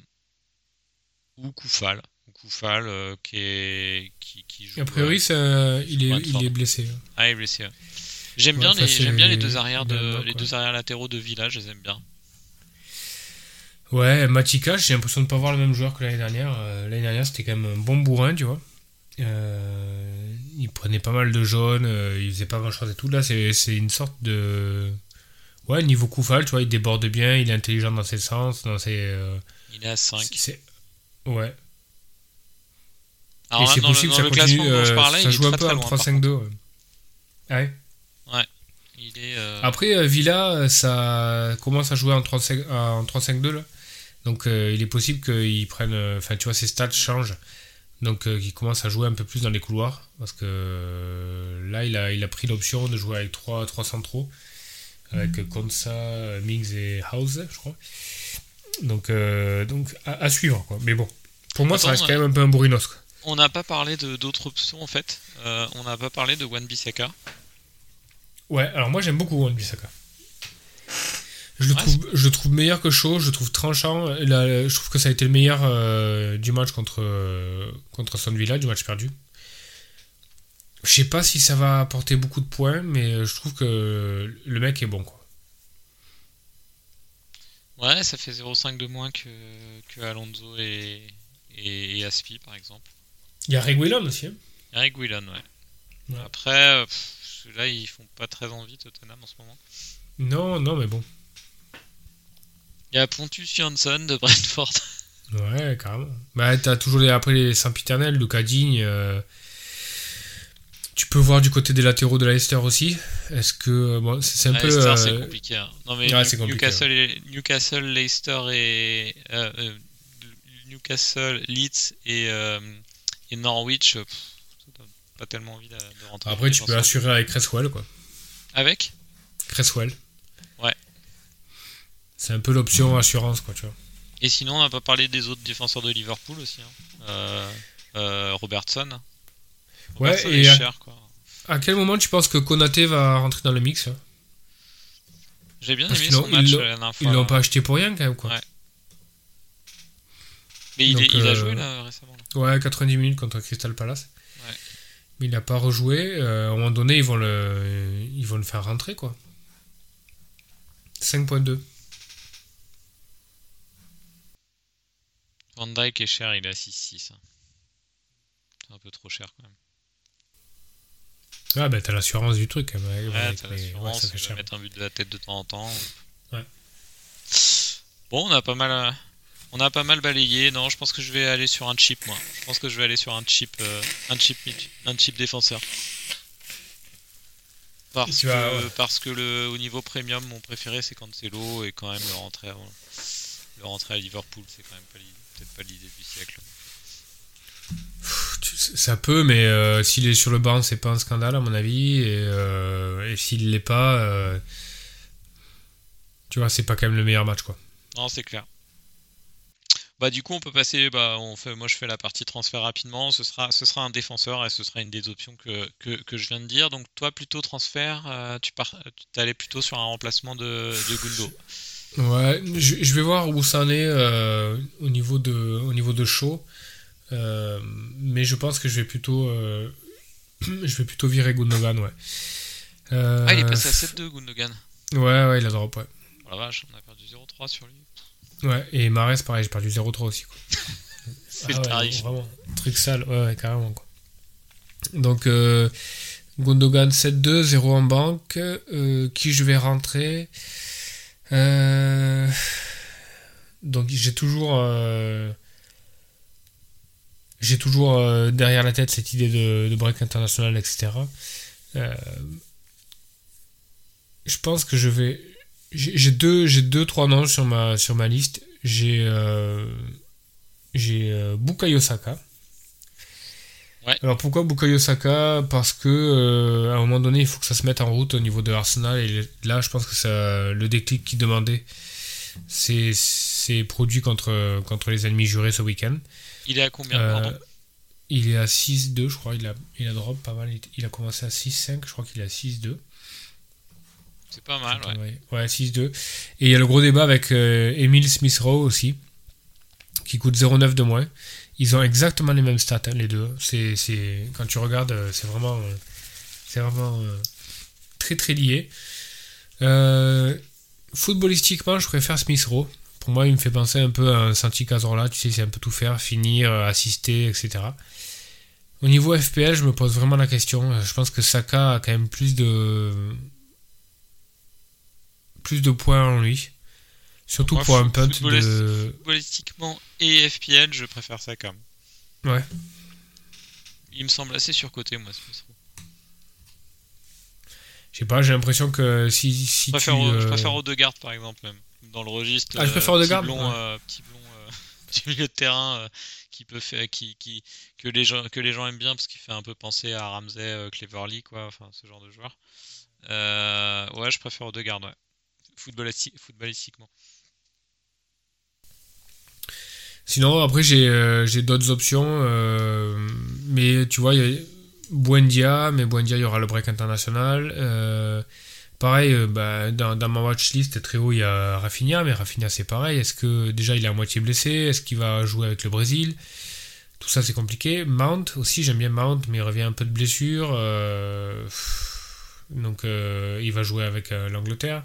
Speaker 1: ou Koufal. Koufal euh, qui, est, qui, qui, joue.
Speaker 2: A priori, ça, il, est, il est blessé.
Speaker 1: Ah, il est blessé. J'aime bien, les, j'aime bien les deux arrières de, les deux arrières latéraux de Villa, je les aime bien.
Speaker 2: Ouais, Matika, j'ai l'impression de ne pas voir le même joueur que l'année dernière. l'année dernière, c'était quand même un bon bourrin, tu vois. Euh, il prenait pas mal de jaunes, euh, il faisait pas grand chose et tout. Là, c'est une sorte de. Ouais, niveau Koufal, tu vois, il déborde bien, il est intelligent dans ses sens, dans ses. Euh,
Speaker 1: il est à 5.
Speaker 2: Ouais.
Speaker 1: Alors c'est possible, le, ça continue. je parlais,
Speaker 2: ça joue un peu
Speaker 1: en
Speaker 2: 3-5-2. Ouais.
Speaker 1: Ouais Ouais. Il est,
Speaker 2: Après, Villa, ça commence à jouer en 3-5-2 là. Donc, il est possible qu'il prenne. Enfin, tu vois, ses stats changent. Donc euh, qui commence à jouer un peu plus dans les couloirs. Parce que euh, là, il a, il a pris l'option de jouer avec 3, 3 centraux. Avec mhm. Konsa, Mings et House, je crois. Donc, euh, donc à, suivre. Quoi. Mais bon, pour moi, ça reste quand même un peu un bourrinos.
Speaker 1: On n'a pas parlé d'autres options en fait. on n'a pas parlé de Wan Bissaka.
Speaker 2: Ouais, alors moi j'aime beaucoup Wan Bissaka. Je le, trouve, je trouve meilleur que chaud, je trouve tranchant. je trouve que ça a été le meilleur euh, du match contre, euh, contre Son Villa, du match perdu. Je sais pas si ça va apporter beaucoup de points, mais je trouve que le mec est bon. Quoi.
Speaker 1: Ouais, ça fait 0,5 de moins que, que Alonso et, et, Aspi, par exemple.
Speaker 2: Il y a Reguilon aussi. Hein.
Speaker 1: Il y a Reguilon, ouais. Après, là, ils font pas très envie, Tottenham, en ce moment.
Speaker 2: Non, non, mais bon.
Speaker 1: Il y a Pontus Jansson de Brentford.
Speaker 2: Ouais, carrément. Bah, t'as toujours les, après les Saint-Piternel, Lucas Digne. Euh, tu peux voir du côté des latéraux de Leicester aussi. Est-ce que. Bon, c'est un peu.
Speaker 1: Leicester, c'est euh, compliqué. Hein. Non, mais Newcastle, Leicester et. Euh, Newcastle, Leeds et, et Norwich. pas tellement envie de, rentrer.
Speaker 2: Après, tu peux assurer avec Cresswell, quoi.
Speaker 1: Avec?
Speaker 2: Cresswell. C'est un peu l'option assurance, quoi, tu vois.
Speaker 1: Et sinon, on n'a pas parlé des autres défenseurs de Liverpool aussi. Hein. Euh, euh, Robertson.
Speaker 2: Ouais, et à, cher, quoi. à quel moment tu penses que Konaté va rentrer dans le mix
Speaker 1: J'ai bien aimé son match la dernière
Speaker 2: fois. Ils l'ont pas acheté pour rien, quand même, quoi. Ouais.
Speaker 1: Mais il, il, a euh, joué là récemment.
Speaker 2: Ouais, 90 minutes contre Crystal Palace. Ouais. Mais il n'a pas rejoué. à un moment donné, ils vont le, ils vont le faire rentrer, quoi. 5.2.
Speaker 1: Van Dyke est cher, il est à 6-6. Hein. C'est un peu trop cher quand même.
Speaker 2: Ah bah t'as l'assurance du truc. Hein,
Speaker 1: ouais, t'as l'assurance, ouais, ça mettre un but de la tête de temps en temps. Ouais. Bon, on a pas mal, euh, on a pas mal balayé. Non, je pense que je vais aller sur un chip, moi. Je pense que je vais aller sur un chip, euh, un chip, un chip défenseur. Parce que, parce que le, au niveau premium, mon préféré c'est Cancelo et quand même le rentrer, le rentrer à Liverpool, c'est quand même pas l'idée peut-être pas l'idée du siècle.
Speaker 2: Ça peut, mais euh, s'il est sur le banc, c'est pas un scandale à mon avis. Et, euh, s'il l'est pas, euh, tu vois, c'est pas quand même le meilleur match, quoi.
Speaker 1: Non, c'est clair. Bah du coup, on peut passer. Bah, on fait. Moi, je fais la partie transfert rapidement. Ce sera, ce sera un défenseur et ce sera une des options que, que, je viens de dire. Donc toi, plutôt transfert, tu pars, tu allais plutôt sur un remplacement de, de Gundo.
Speaker 2: Ouais, je, vais voir où ça en est euh, au niveau de au niveau de show, euh, mais je pense que je vais plutôt euh, je vais plutôt virer Gundogan, ouais.
Speaker 1: ah, il est passé à 7-2 Gundogan.
Speaker 2: Ouais, ouais, il a drop, ouais.
Speaker 1: Oh la vache, on a perdu 0-3 sur lui.
Speaker 2: Ouais, et Mares, pareil, j'ai perdu 0-3 aussi, quoi.
Speaker 1: C'est ah, le tarif.
Speaker 2: Vraiment, truc sale, ouais, ouais, carrément, quoi. Donc, Gundogan 7-2, 0 en banque, qui je vais rentrer? Euh, donc j'ai toujours, euh, j'ai toujours euh, derrière la tête cette idée de, break international, etc. je pense que je vais. J'ai deux, j'ai deux, trois noms sur ma, sur ma liste. J'ai j'ai euh, Bukayo Saka.
Speaker 1: Ouais.
Speaker 2: Alors pourquoi Bukayo Saka Parce que euh, à un moment donné, il faut que ça se mette en route au niveau de Arsenal. Et là, je pense que ça, le déclic qu'il demandait, c'est c'est produit contre, contre les ennemis jurés ce week-end.
Speaker 1: Il est à combien
Speaker 2: Euh, il est à 6-2, je crois. Il a, il a drop pas mal. Il a commencé à 6-5, je crois qu'il est à 6-2.
Speaker 1: C'est pas mal, ouais.
Speaker 2: Ouais, ouais 6-2. Et il y a le gros débat avec euh, Emile Smith-Rowe aussi, qui coûte 0,9 de moins. Ils ont exactement les mêmes stats, hein, les deux. C'est, quand tu regardes, euh, c'est vraiment, euh, c'est vraiment euh, très très lié. Footballistiquement, je préfère Smith-Rowe. Pour moi, il me fait penser un peu à un Santi Cazorla. Tu sais, c'est un peu tout faire, finir, assister, etc. Au niveau FPL, je me pose vraiment la question. Je pense que Saka a quand même plus de plus de points en lui. Surtout
Speaker 1: Moi,
Speaker 2: pour un punt de.
Speaker 1: Footballistiquement et FPL, je préfère ça quand même.
Speaker 2: Ouais.
Speaker 1: Il me semble assez surcoté, moi, Rowe.
Speaker 2: Je sais pas, j'ai l'impression que si, si
Speaker 1: Je préfère,
Speaker 2: tu.
Speaker 1: au- je
Speaker 2: euh,
Speaker 1: préfère Odegaard, par exemple, même. Dans le registre.
Speaker 2: Ah, je
Speaker 1: euh,
Speaker 2: préfère Odegaard,
Speaker 1: Petit blond,
Speaker 2: ouais.
Speaker 1: euh, petit blond euh, du milieu de terrain euh, qui peut faire, qui, qui, que, les gens, que les gens aiment bien parce qu'il fait un peu penser à Ramsey, euh, Cleverly, quoi. Enfin, ce genre de joueur. Euh, ouais, je préfère Odegaard, ouais. Footballisti- footballistiquement.
Speaker 2: Sinon, après, j'ai euh, d'autres options. euh, mais tu vois, il y a Buendia, mais Buendia, il y aura le break international. euh, pareil, bah, dans, dans ma watchlist, très haut, il y a Rafinha, mais Rafinha, c'est pareil. Est-ce que déjà, il est à moitié blessé Est-ce qu'il va jouer avec le Brésil? Tout ça, c'est compliqué. Mount aussi, j'aime bien Mount, mais il revient un peu de blessure. donc, il va jouer avec l'Angleterre.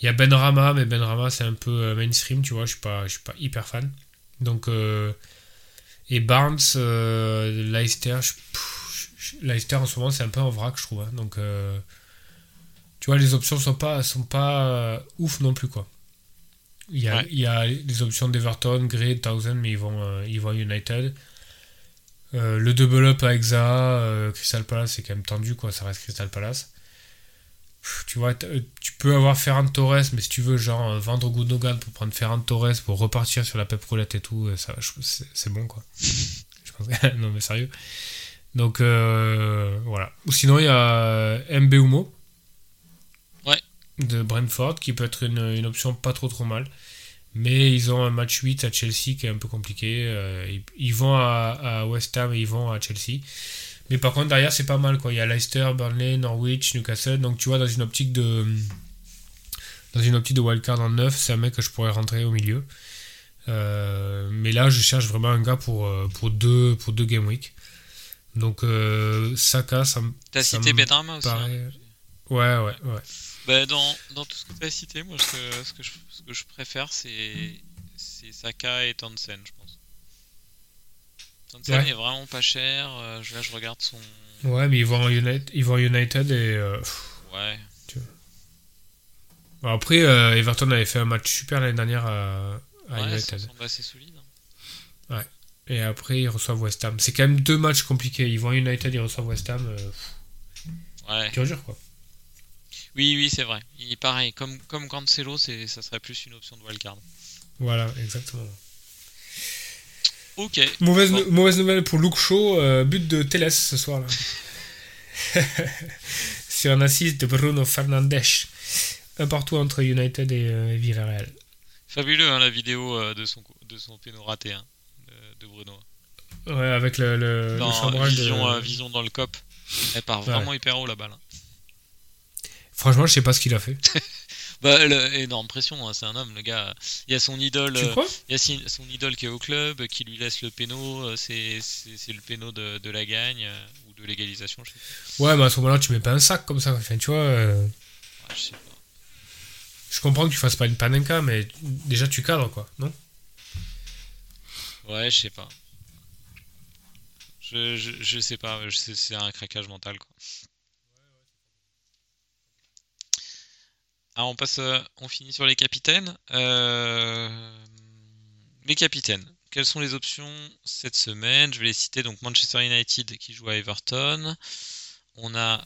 Speaker 2: Il y a Ben Rama, mais Ben Rama, c'est un peu mainstream, tu vois, je suis suis pas hyper fan. Donc, euh, et Barnes, euh, Leicester, je- pff, je- Leicester en ce moment c'est un peu en vrac, je trouve. hein. donc, euh, tu vois, les options sont pas, sont pas ouf non plus, quoi. Il y a,
Speaker 1: Ouais.
Speaker 2: il y a les options d'Everton, Gray, Thousand, mais ils vont, ils vont à United. Euh, le double up Zaha, euh, Crystal Palace, c'est quand même tendu, quoi. Ça reste Crystal Palace. Tu vois, euh, tu peux avoir Ferran Torres, mais si tu veux, genre, euh, vendre Gundogan pour prendre Ferran Torres pour repartir sur la pep roulette et tout, euh, ça, c'est bon, quoi. je pense que- non, mais sérieux. Donc, euh, voilà. Ou sinon, il y a.
Speaker 1: Ouais.
Speaker 2: De Brentford, qui peut être une, une option pas trop trop mal. Mais ils ont un match 8 à Chelsea qui est un peu compliqué. ils, ils vont à, à West Ham et ils vont à Chelsea. Mais par contre, derrière, c'est pas mal. Quoi. Il y a Leicester, Burnley, Norwich, Newcastle. Donc, tu vois, dans une optique de. Dans une optique de wildcard en 9, c'est un mec que je pourrais rentrer au milieu. Euh, mais là, je cherche vraiment un gars pour, euh, pour, deux, pour deux game week. Donc, euh, Saka, ça me
Speaker 1: T'as cité
Speaker 2: me
Speaker 1: Benrama aussi. hein.
Speaker 2: paraît. Ouais, ouais, ouais.
Speaker 1: Bah, dans, dans tout ce que tu as cité, moi, ce que, ce que, je, ce que je préfère, c'est c'est Saka et Tansen, je pense. Tansen
Speaker 2: Ouais.
Speaker 1: est vraiment pas cher. euh, là, je regarde son.
Speaker 2: Ouais, mais ils vont United, ils vont en United et. euh.
Speaker 1: Ouais.
Speaker 2: Bon, après, euh, Everton avait fait un match super l'année dernière à, à
Speaker 1: ouais, ça
Speaker 2: United.
Speaker 1: semble assez solide. hein.
Speaker 2: Et après, ils reçoivent West Ham. C'est quand même deux matchs compliqués. Ils vont à United, ils reçoivent West Ham.
Speaker 1: Ouais.
Speaker 2: dur, dur, quoi.
Speaker 1: Oui, oui, c'est vrai. Il est pareil. Comme, comme Cancelo, c'est, ça serait plus une option de wildcard.
Speaker 2: Voilà, exactement.
Speaker 1: Ok.
Speaker 2: Mauvaise,
Speaker 1: Bon.
Speaker 2: mauvaise nouvelle pour Luke Shaw, euh, but de Teles ce soir là. Sur un assist de Bruno Fernandes. Un partout entre United et euh, Villarreal.
Speaker 1: Fabuleux, hein, la vidéo euh, de son, de son péno raté hein, de, de Bruno.
Speaker 2: Ouais, avec le, le,
Speaker 1: Dans vision,
Speaker 2: de...
Speaker 1: euh, vision dans le cop. Elle part
Speaker 2: Ouais.
Speaker 1: vraiment hyper haut la balle. hein.
Speaker 2: Franchement, je sais pas ce qu'il a fait.
Speaker 1: Bah, le- énorme pression, hein, c'est un homme, le gars. Il y a son idole.
Speaker 2: Tu crois?
Speaker 1: Il y a son idole qui est au club, qui lui laisse le péno, euh, c'est le péno de, de la gagne euh, ou de l'égalisation, je sais pas.
Speaker 2: Ouais, mais à ce moment-là, tu mets pas un sac comme ça. Enfin, tu vois, euh,
Speaker 1: Ouais, je sais pas.
Speaker 2: je comprends que tu fasses pas une panenka, mais déjà tu cadres quoi, non?
Speaker 1: Ouais, je sais pas. Je, je, je sais pas, je sais- c'est un craquage mental quoi. Alors on passe, euh, on finit sur les capitaines. Euh, les capitaines. Quelles sont les options cette semaine? Je vais les citer. Donc Manchester United qui joue à Everton. on a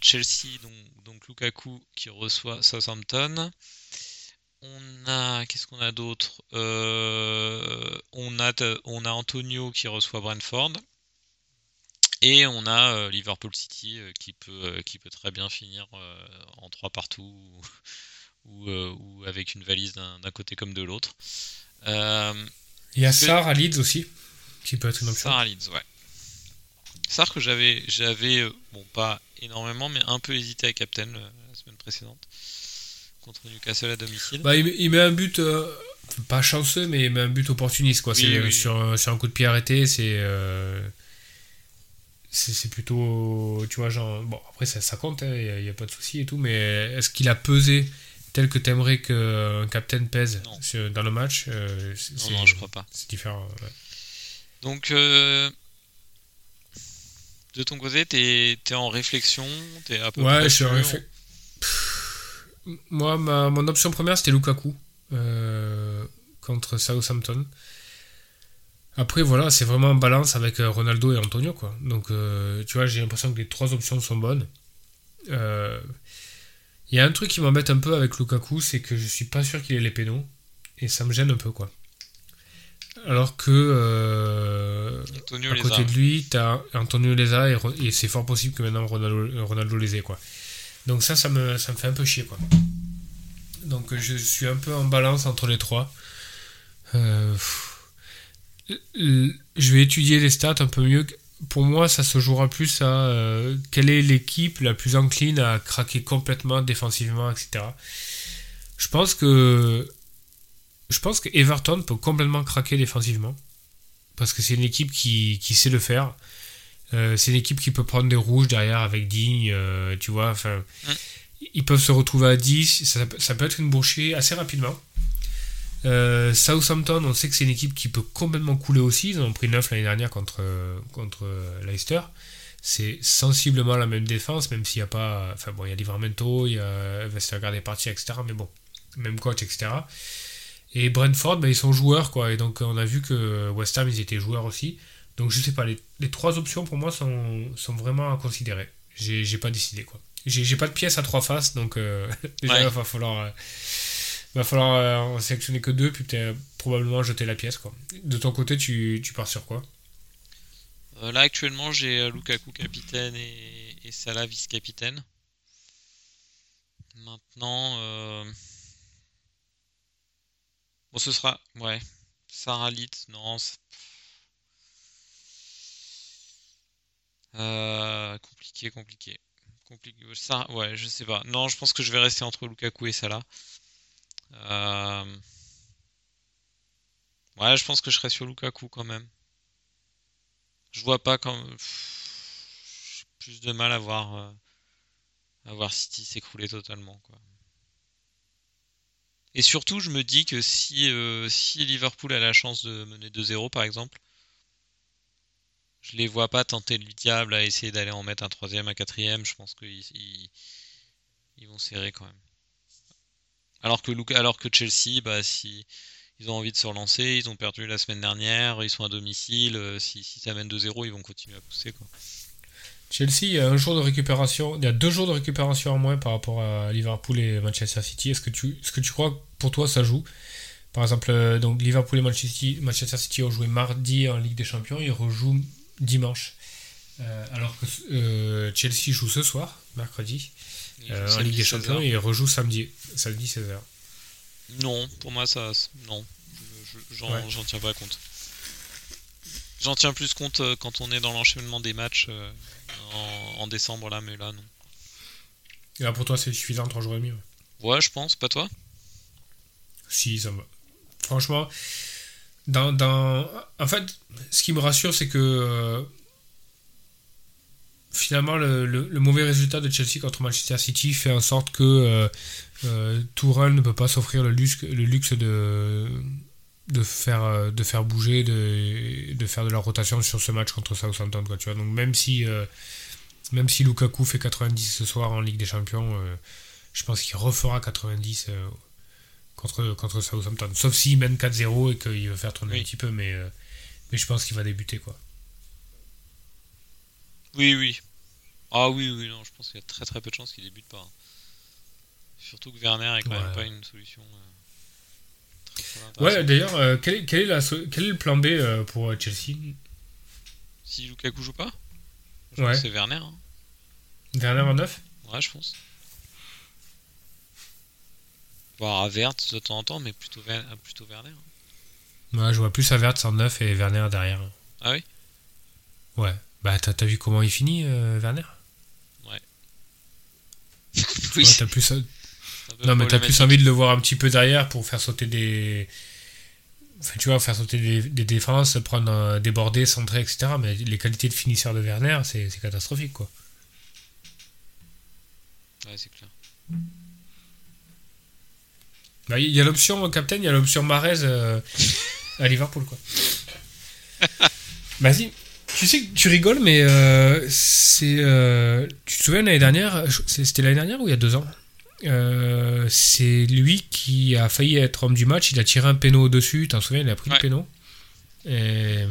Speaker 1: Chelsea, donc, donc, Lukaku qui reçoit Southampton. On a, qu'est-ce qu'on a d'autre? On a Antonio qui reçoit Brentford. Et on a Liverpool City qui, peut, qui peut très bien finir en 3 partout ou, avec une valise d'un côté comme de l'autre.
Speaker 2: Il y a Sar à Leeds aussi, qui peut être une option.
Speaker 1: Sar à Leeds, ouais. Sar que j'avais, j'avais, euh, bon pas énormément, mais un peu hésité à Captain euh, la semaine précédente contre Newcastle à domicile.
Speaker 2: Bah, il, met un but, euh, pas chanceux, mais il met un but opportuniste quoi. c'est Sur, un coup de pied arrêté, c'est c'est plutôt, tu vois, genre, bon après ça, ça compte, il hein, n'y a, pas de souci et tout, mais est-ce qu'il a pesé tel que t'aimerais qu'un captain pèse dans le match
Speaker 1: non, non, je crois pas.
Speaker 2: C'est différent.
Speaker 1: Donc de ton côté, t'es es en réflexion es à peu
Speaker 2: Ouais, je suis en réflexion. Moi, ma, mon option première, c'était Lukaku euh, contre Southampton. Après, voilà, c'est vraiment en balance avec euh, Ronaldo et Antonio, quoi. Donc, euh, tu vois, j'ai l'impression que les trois options sont bonnes. Il y a un truc qui m'embête un peu avec Lukaku, c'est que je suis pas sûr qu'il ait les pénaux. Et ça me gêne un peu, quoi. Alors que euh, à côté de lui, tu as Antonio Leza et, c'est fort possible que maintenant Ronaldo, les ait. Quoi. Donc ça, ça me, ça me fait un peu chier. Quoi. Donc je suis un peu en balance entre les trois. Euh, je vais étudier les stats un peu mieux. Pour moi, ça se jouera plus à euh, quelle est l'équipe la plus encline à craquer complètement défensivement, etc. Je pense que je pense que Everton peut complètement craquer défensivement. Parce que c'est une équipe qui, sait le faire. Euh, c'est une équipe qui peut prendre des rouges derrière avec Digne, euh, tu vois. Enfin, ils peuvent se retrouver à 10. Ça, peut être une bouchée assez rapidement. Euh, Southampton, on sait que c'est une équipe qui peut complètement couler aussi. Ils ont pris 9 l'année dernière contre, contre Leicester. C'est sensiblement la même défense, même s'il n'y a pas. Enfin bon, il y a Livramento, il y a Westergaard est parti, etc. Mais bon, même coach, etc. Et Brentford, bah, ils sont joueurs, quoi. Et donc, on a vu que West Ham, ils étaient joueurs aussi. Donc, je sais pas, les, trois options pour moi sont, sont vraiment à considérer. J'ai pas décidé, quoi. J'ai pas de pièce à trois faces, donc euh, déjà, il va falloir, euh, va falloir euh, en sélectionner que deux, puis probablement jeter la pièce, quoi. De ton côté, tu, pars sur quoi?
Speaker 1: Là, actuellement, j'ai Lukaku capitaine et, et Salah vice-capitaine. Maintenant. Bon, ce sera. Ouais. Sarah non. Euh, compliqué, compliqué. Compliqué. Ça, ouais, je sais pas. Non, je pense que je vais rester entre Lukaku et Salah. Euh... Ouais, je pense que je serai sur Lukaku quand même. Je vois pas quand. J'ai plus de mal à voir, euh, à voir City s'écrouler totalement, quoi. Et surtout, je me dis que si, euh, si Liverpool a la chance de mener 2-0 par exemple, je les vois pas tenter le diable à essayer d'aller en mettre un troisième, un quatrième. Je pense qu'ils ils, vont serrer quand même. Alors que, alors que Chelsea, bah, si ils ont envie de se relancer, ils ont perdu la semaine dernière, ils sont à domicile. Euh, si, si ça mène 2-0, ils vont continuer à pousser. Quoi.
Speaker 2: Chelsea, il y a un jour de récupération, il y a deux jours de récupération en moins par rapport à Liverpool et Manchester City. Est-ce que tu, est-ce que tu crois que pour toi ça joue? Par exemple, euh, donc Liverpool et Manchester, City ont joué mardi en Ligue des Champions, ils rejouent dimanche. Euh, alors que Chelsea joue ce soir, mercredi, en Ligue des Champions, et ils rejouent samedi, samedi 16h.
Speaker 1: Non, pour moi ça, non, j'en tiens pas compte. J'en tiens plus compte quand on est dans l'enchaînement des matchs en, décembre là, mais là non.
Speaker 2: Et là pour toi c'est suffisant 3 jours et demi
Speaker 1: Ouais, je pense, pas toi?
Speaker 2: Si, ça va. Franchement, dans, dans... en fait, ce qui me rassure c'est que euh, finalement le, le, mauvais résultat de Chelsea contre Manchester City fait en sorte que euh, euh ne peut pas s'offrir le luxe, le luxe de de faire euh, de faire bouger de, de faire de la rotation sur ce match contre Southampton quoi tu vois. Donc même si euh, même si Lukaku fait 90 ce soir en Ligue des Champions euh, je pense qu'il refera 90 contre contre Southampton. Sauf s'il mène 4-0 et qu'il va faire tourner un petit peu mais mais je pense qu'il va débuter quoi
Speaker 1: oui oui Ah oui, oui, non, je pense qu'il y a très très peu de chances qu'il débute pas. hein. Surtout que Werner est quand
Speaker 2: Ouais.
Speaker 1: même pas une solution. euh, très, très
Speaker 2: Ouais, d'ailleurs, euh, quel, est, quel quel le plan B euh, pour Chelsea?
Speaker 1: Si Lukaku joue pas, je
Speaker 2: Ouais.
Speaker 1: pense que c'est Werner. hein.
Speaker 2: Werner en neuf?
Speaker 1: Ouais, je pense. Voire à Vert de temps en temps, mais plutôt, Ver- plutôt Werner. hein.
Speaker 2: Ouais, je vois plus Havertz en neuf et Werner derrière.
Speaker 1: Ah oui?
Speaker 2: Ouais. Bah, t'as vu comment il finit, euh, Werner?
Speaker 1: Oui,
Speaker 2: Ouais, t'as plus,
Speaker 1: peu
Speaker 2: Non, mais t'as plus envie de le voir un petit peu derrière pour faire sauter des. Enfin, tu vois, faire sauter des, des défenses, prendre un déborder, centrer, etc. Mais les qualités de finisseur de Werner, c'est c'est catastrophique, quoi.
Speaker 1: Ouais, c'est clair.
Speaker 2: Bah, Il y a l'option captain, il y a l'option Marez euh, à Liverpool, quoi. Vas-y. Tu sais que tu rigoles, mais euh, c'est. euh, tu te souviens l'année dernière je- C'était l'année dernière ou il y a deux ans? Euh, C'est lui qui a failli être homme du match. Il a tiré un péno au-dessus. T'en souviens Il a pris
Speaker 1: Ouais.
Speaker 2: le péno. Et,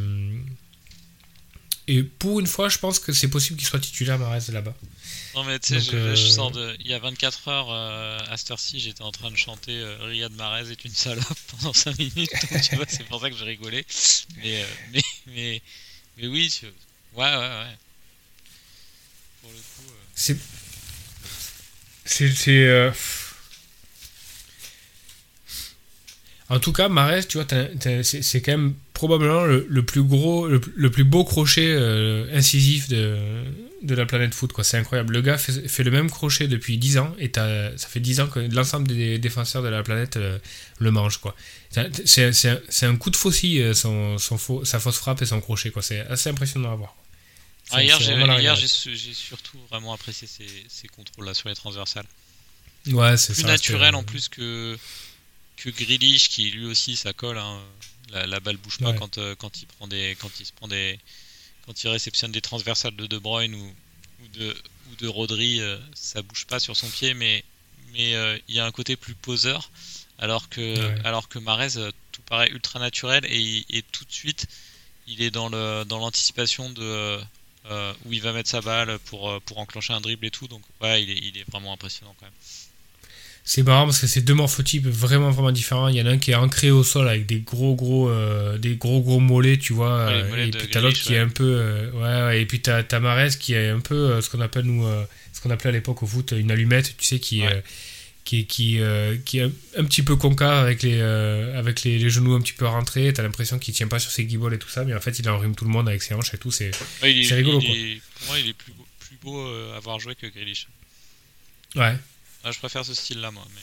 Speaker 2: et pour une fois, je pense que c'est possible qu'il soit titulaire Marez là-bas.
Speaker 1: Non, mais tu sais, je, je sors de. Il y a 24 heures, à cette heure-ci, j'étais en train de chanter Riyad Mahrez est une salope pendant 5 minutes. Donc, tu vois, c'est pour ça que j'ai rigolé. Mais, mais, mais, mais oui, ouais, ouais, ouais. Pour le coup. euh,
Speaker 2: C'est. C'est. euh, En tout cas, Marès, tu vois, c'est quand même probablement le, le plus gros, le, le plus beau crochet euh, incisif de, de la planète foot. quoi. C'est incroyable. Le gars fait, fait le même crochet depuis 10 ans et ça fait 10 ans que l'ensemble des défenseurs de la planète euh, le mangent. quoi. C'est- C'est c'est un, coup de faucille, euh, son, son faux- sa fausse frappe et son crochet. quoi. C'est assez impressionnant à voir.
Speaker 1: Ah, hier, j'ai hier, j'ai su- j'ai surtout vraiment apprécié ces, ces contrôles-là sur les transversales.
Speaker 2: Ouais, c'est
Speaker 1: Plus
Speaker 2: ça,
Speaker 1: naturel en plus que, que Grealish, qui lui aussi, ça colle. hein. La, la balle bouge pas
Speaker 2: Ouais.
Speaker 1: quand, euh, quand, il prend des, quand il se prend des. Quand il réceptionne des transversales de De Bruyne ou, ou, de, ou de Rodri, euh, ça bouge pas sur son pied, mais mais euh, il y a un côté plus poseur. Alors que,
Speaker 2: Ouais.
Speaker 1: alors que Marez, tout paraît ultra naturel et, tout de suite, il est dans le dans l'anticipation de euh, où il va mettre sa balle pour, pour enclencher un dribble et tout. Donc ouais, il est, il est vraiment impressionnant quand même.
Speaker 2: C'est marrant parce que c'est deux morphotypes vraiment vraiment différents. Il y en a un qui est ancré au sol avec des gros gros euh, des gros gros mollets, tu vois,
Speaker 1: Ouais,
Speaker 2: euh,
Speaker 1: mollets
Speaker 2: et puis t'as l'autre qui est un peu euh, ouais, ouais, et puis t'as t'as Marez qui est un peu euh, ce qu'on appelle nous ce qu'on appelait à l'époque au foot une allumette, tu sais qui qui qui qui est un, un petit peu concave avec les avec les, les genoux un petit peu rentrés. T'as l'impression qu'il tient pas sur ses guibolles et tout ça, mais en fait il enrhume tout le monde avec ses hanches et tout. C'est rigolo,
Speaker 1: il est- pour moi, il est plus beau, plus beau à avoir joué que Grealish.
Speaker 2: ouais.
Speaker 1: Ah, je préfère ce style-là, moi. Mais...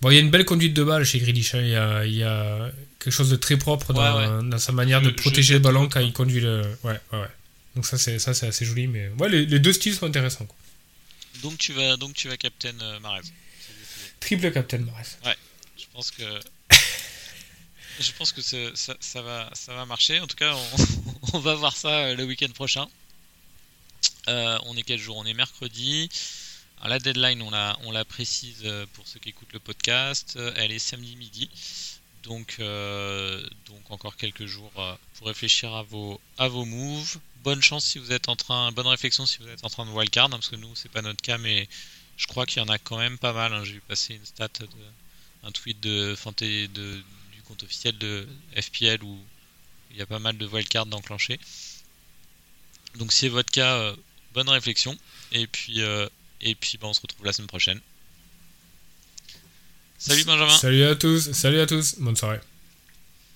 Speaker 2: Bon, il y a une belle conduite de balle chez Grealish. hein. Il, y a, il y a quelque chose de très propre dans, dans sa manière de protéger le ballon quand il conduit le. Ouais, ouais, ouais. Donc ça, c'est ça, c'est assez joli. Mais ouais, les, les deux styles sont intéressants. quoi.
Speaker 1: Donc tu vas, donc tu vas captain euh.
Speaker 2: Triple captain, Marès.
Speaker 1: Je pense que, je pense que ce- ça, ça va, ça va marcher. En tout cas, on, on va voir ça euh, le week-end prochain. Euh, on est quel jour? On est mercredi. La deadline, on la, précise euh, pour ceux qui écoutent le podcast. Euh, Elle est samedi midi. Donc, euh, encore quelques jours pour réfléchir à vos, à moves. Bonne chance si vous êtes en train, bonne réflexion si vous êtes en train de wildcard, hein, parce que nous c'est pas notre cas, mais je crois qu'il y en a quand même pas mal. hein. J'ai vu passer une stat, un tweet de, du compte officiel de FPL où il y a pas mal de wildcards d'enclencher. Donc si c'est votre cas, bonne réflexion. Et puis, et puis bah, on se retrouve la semaine prochaine. Salut Benjamin.
Speaker 2: Salut à tous. Salut à tous. Bonne soirée.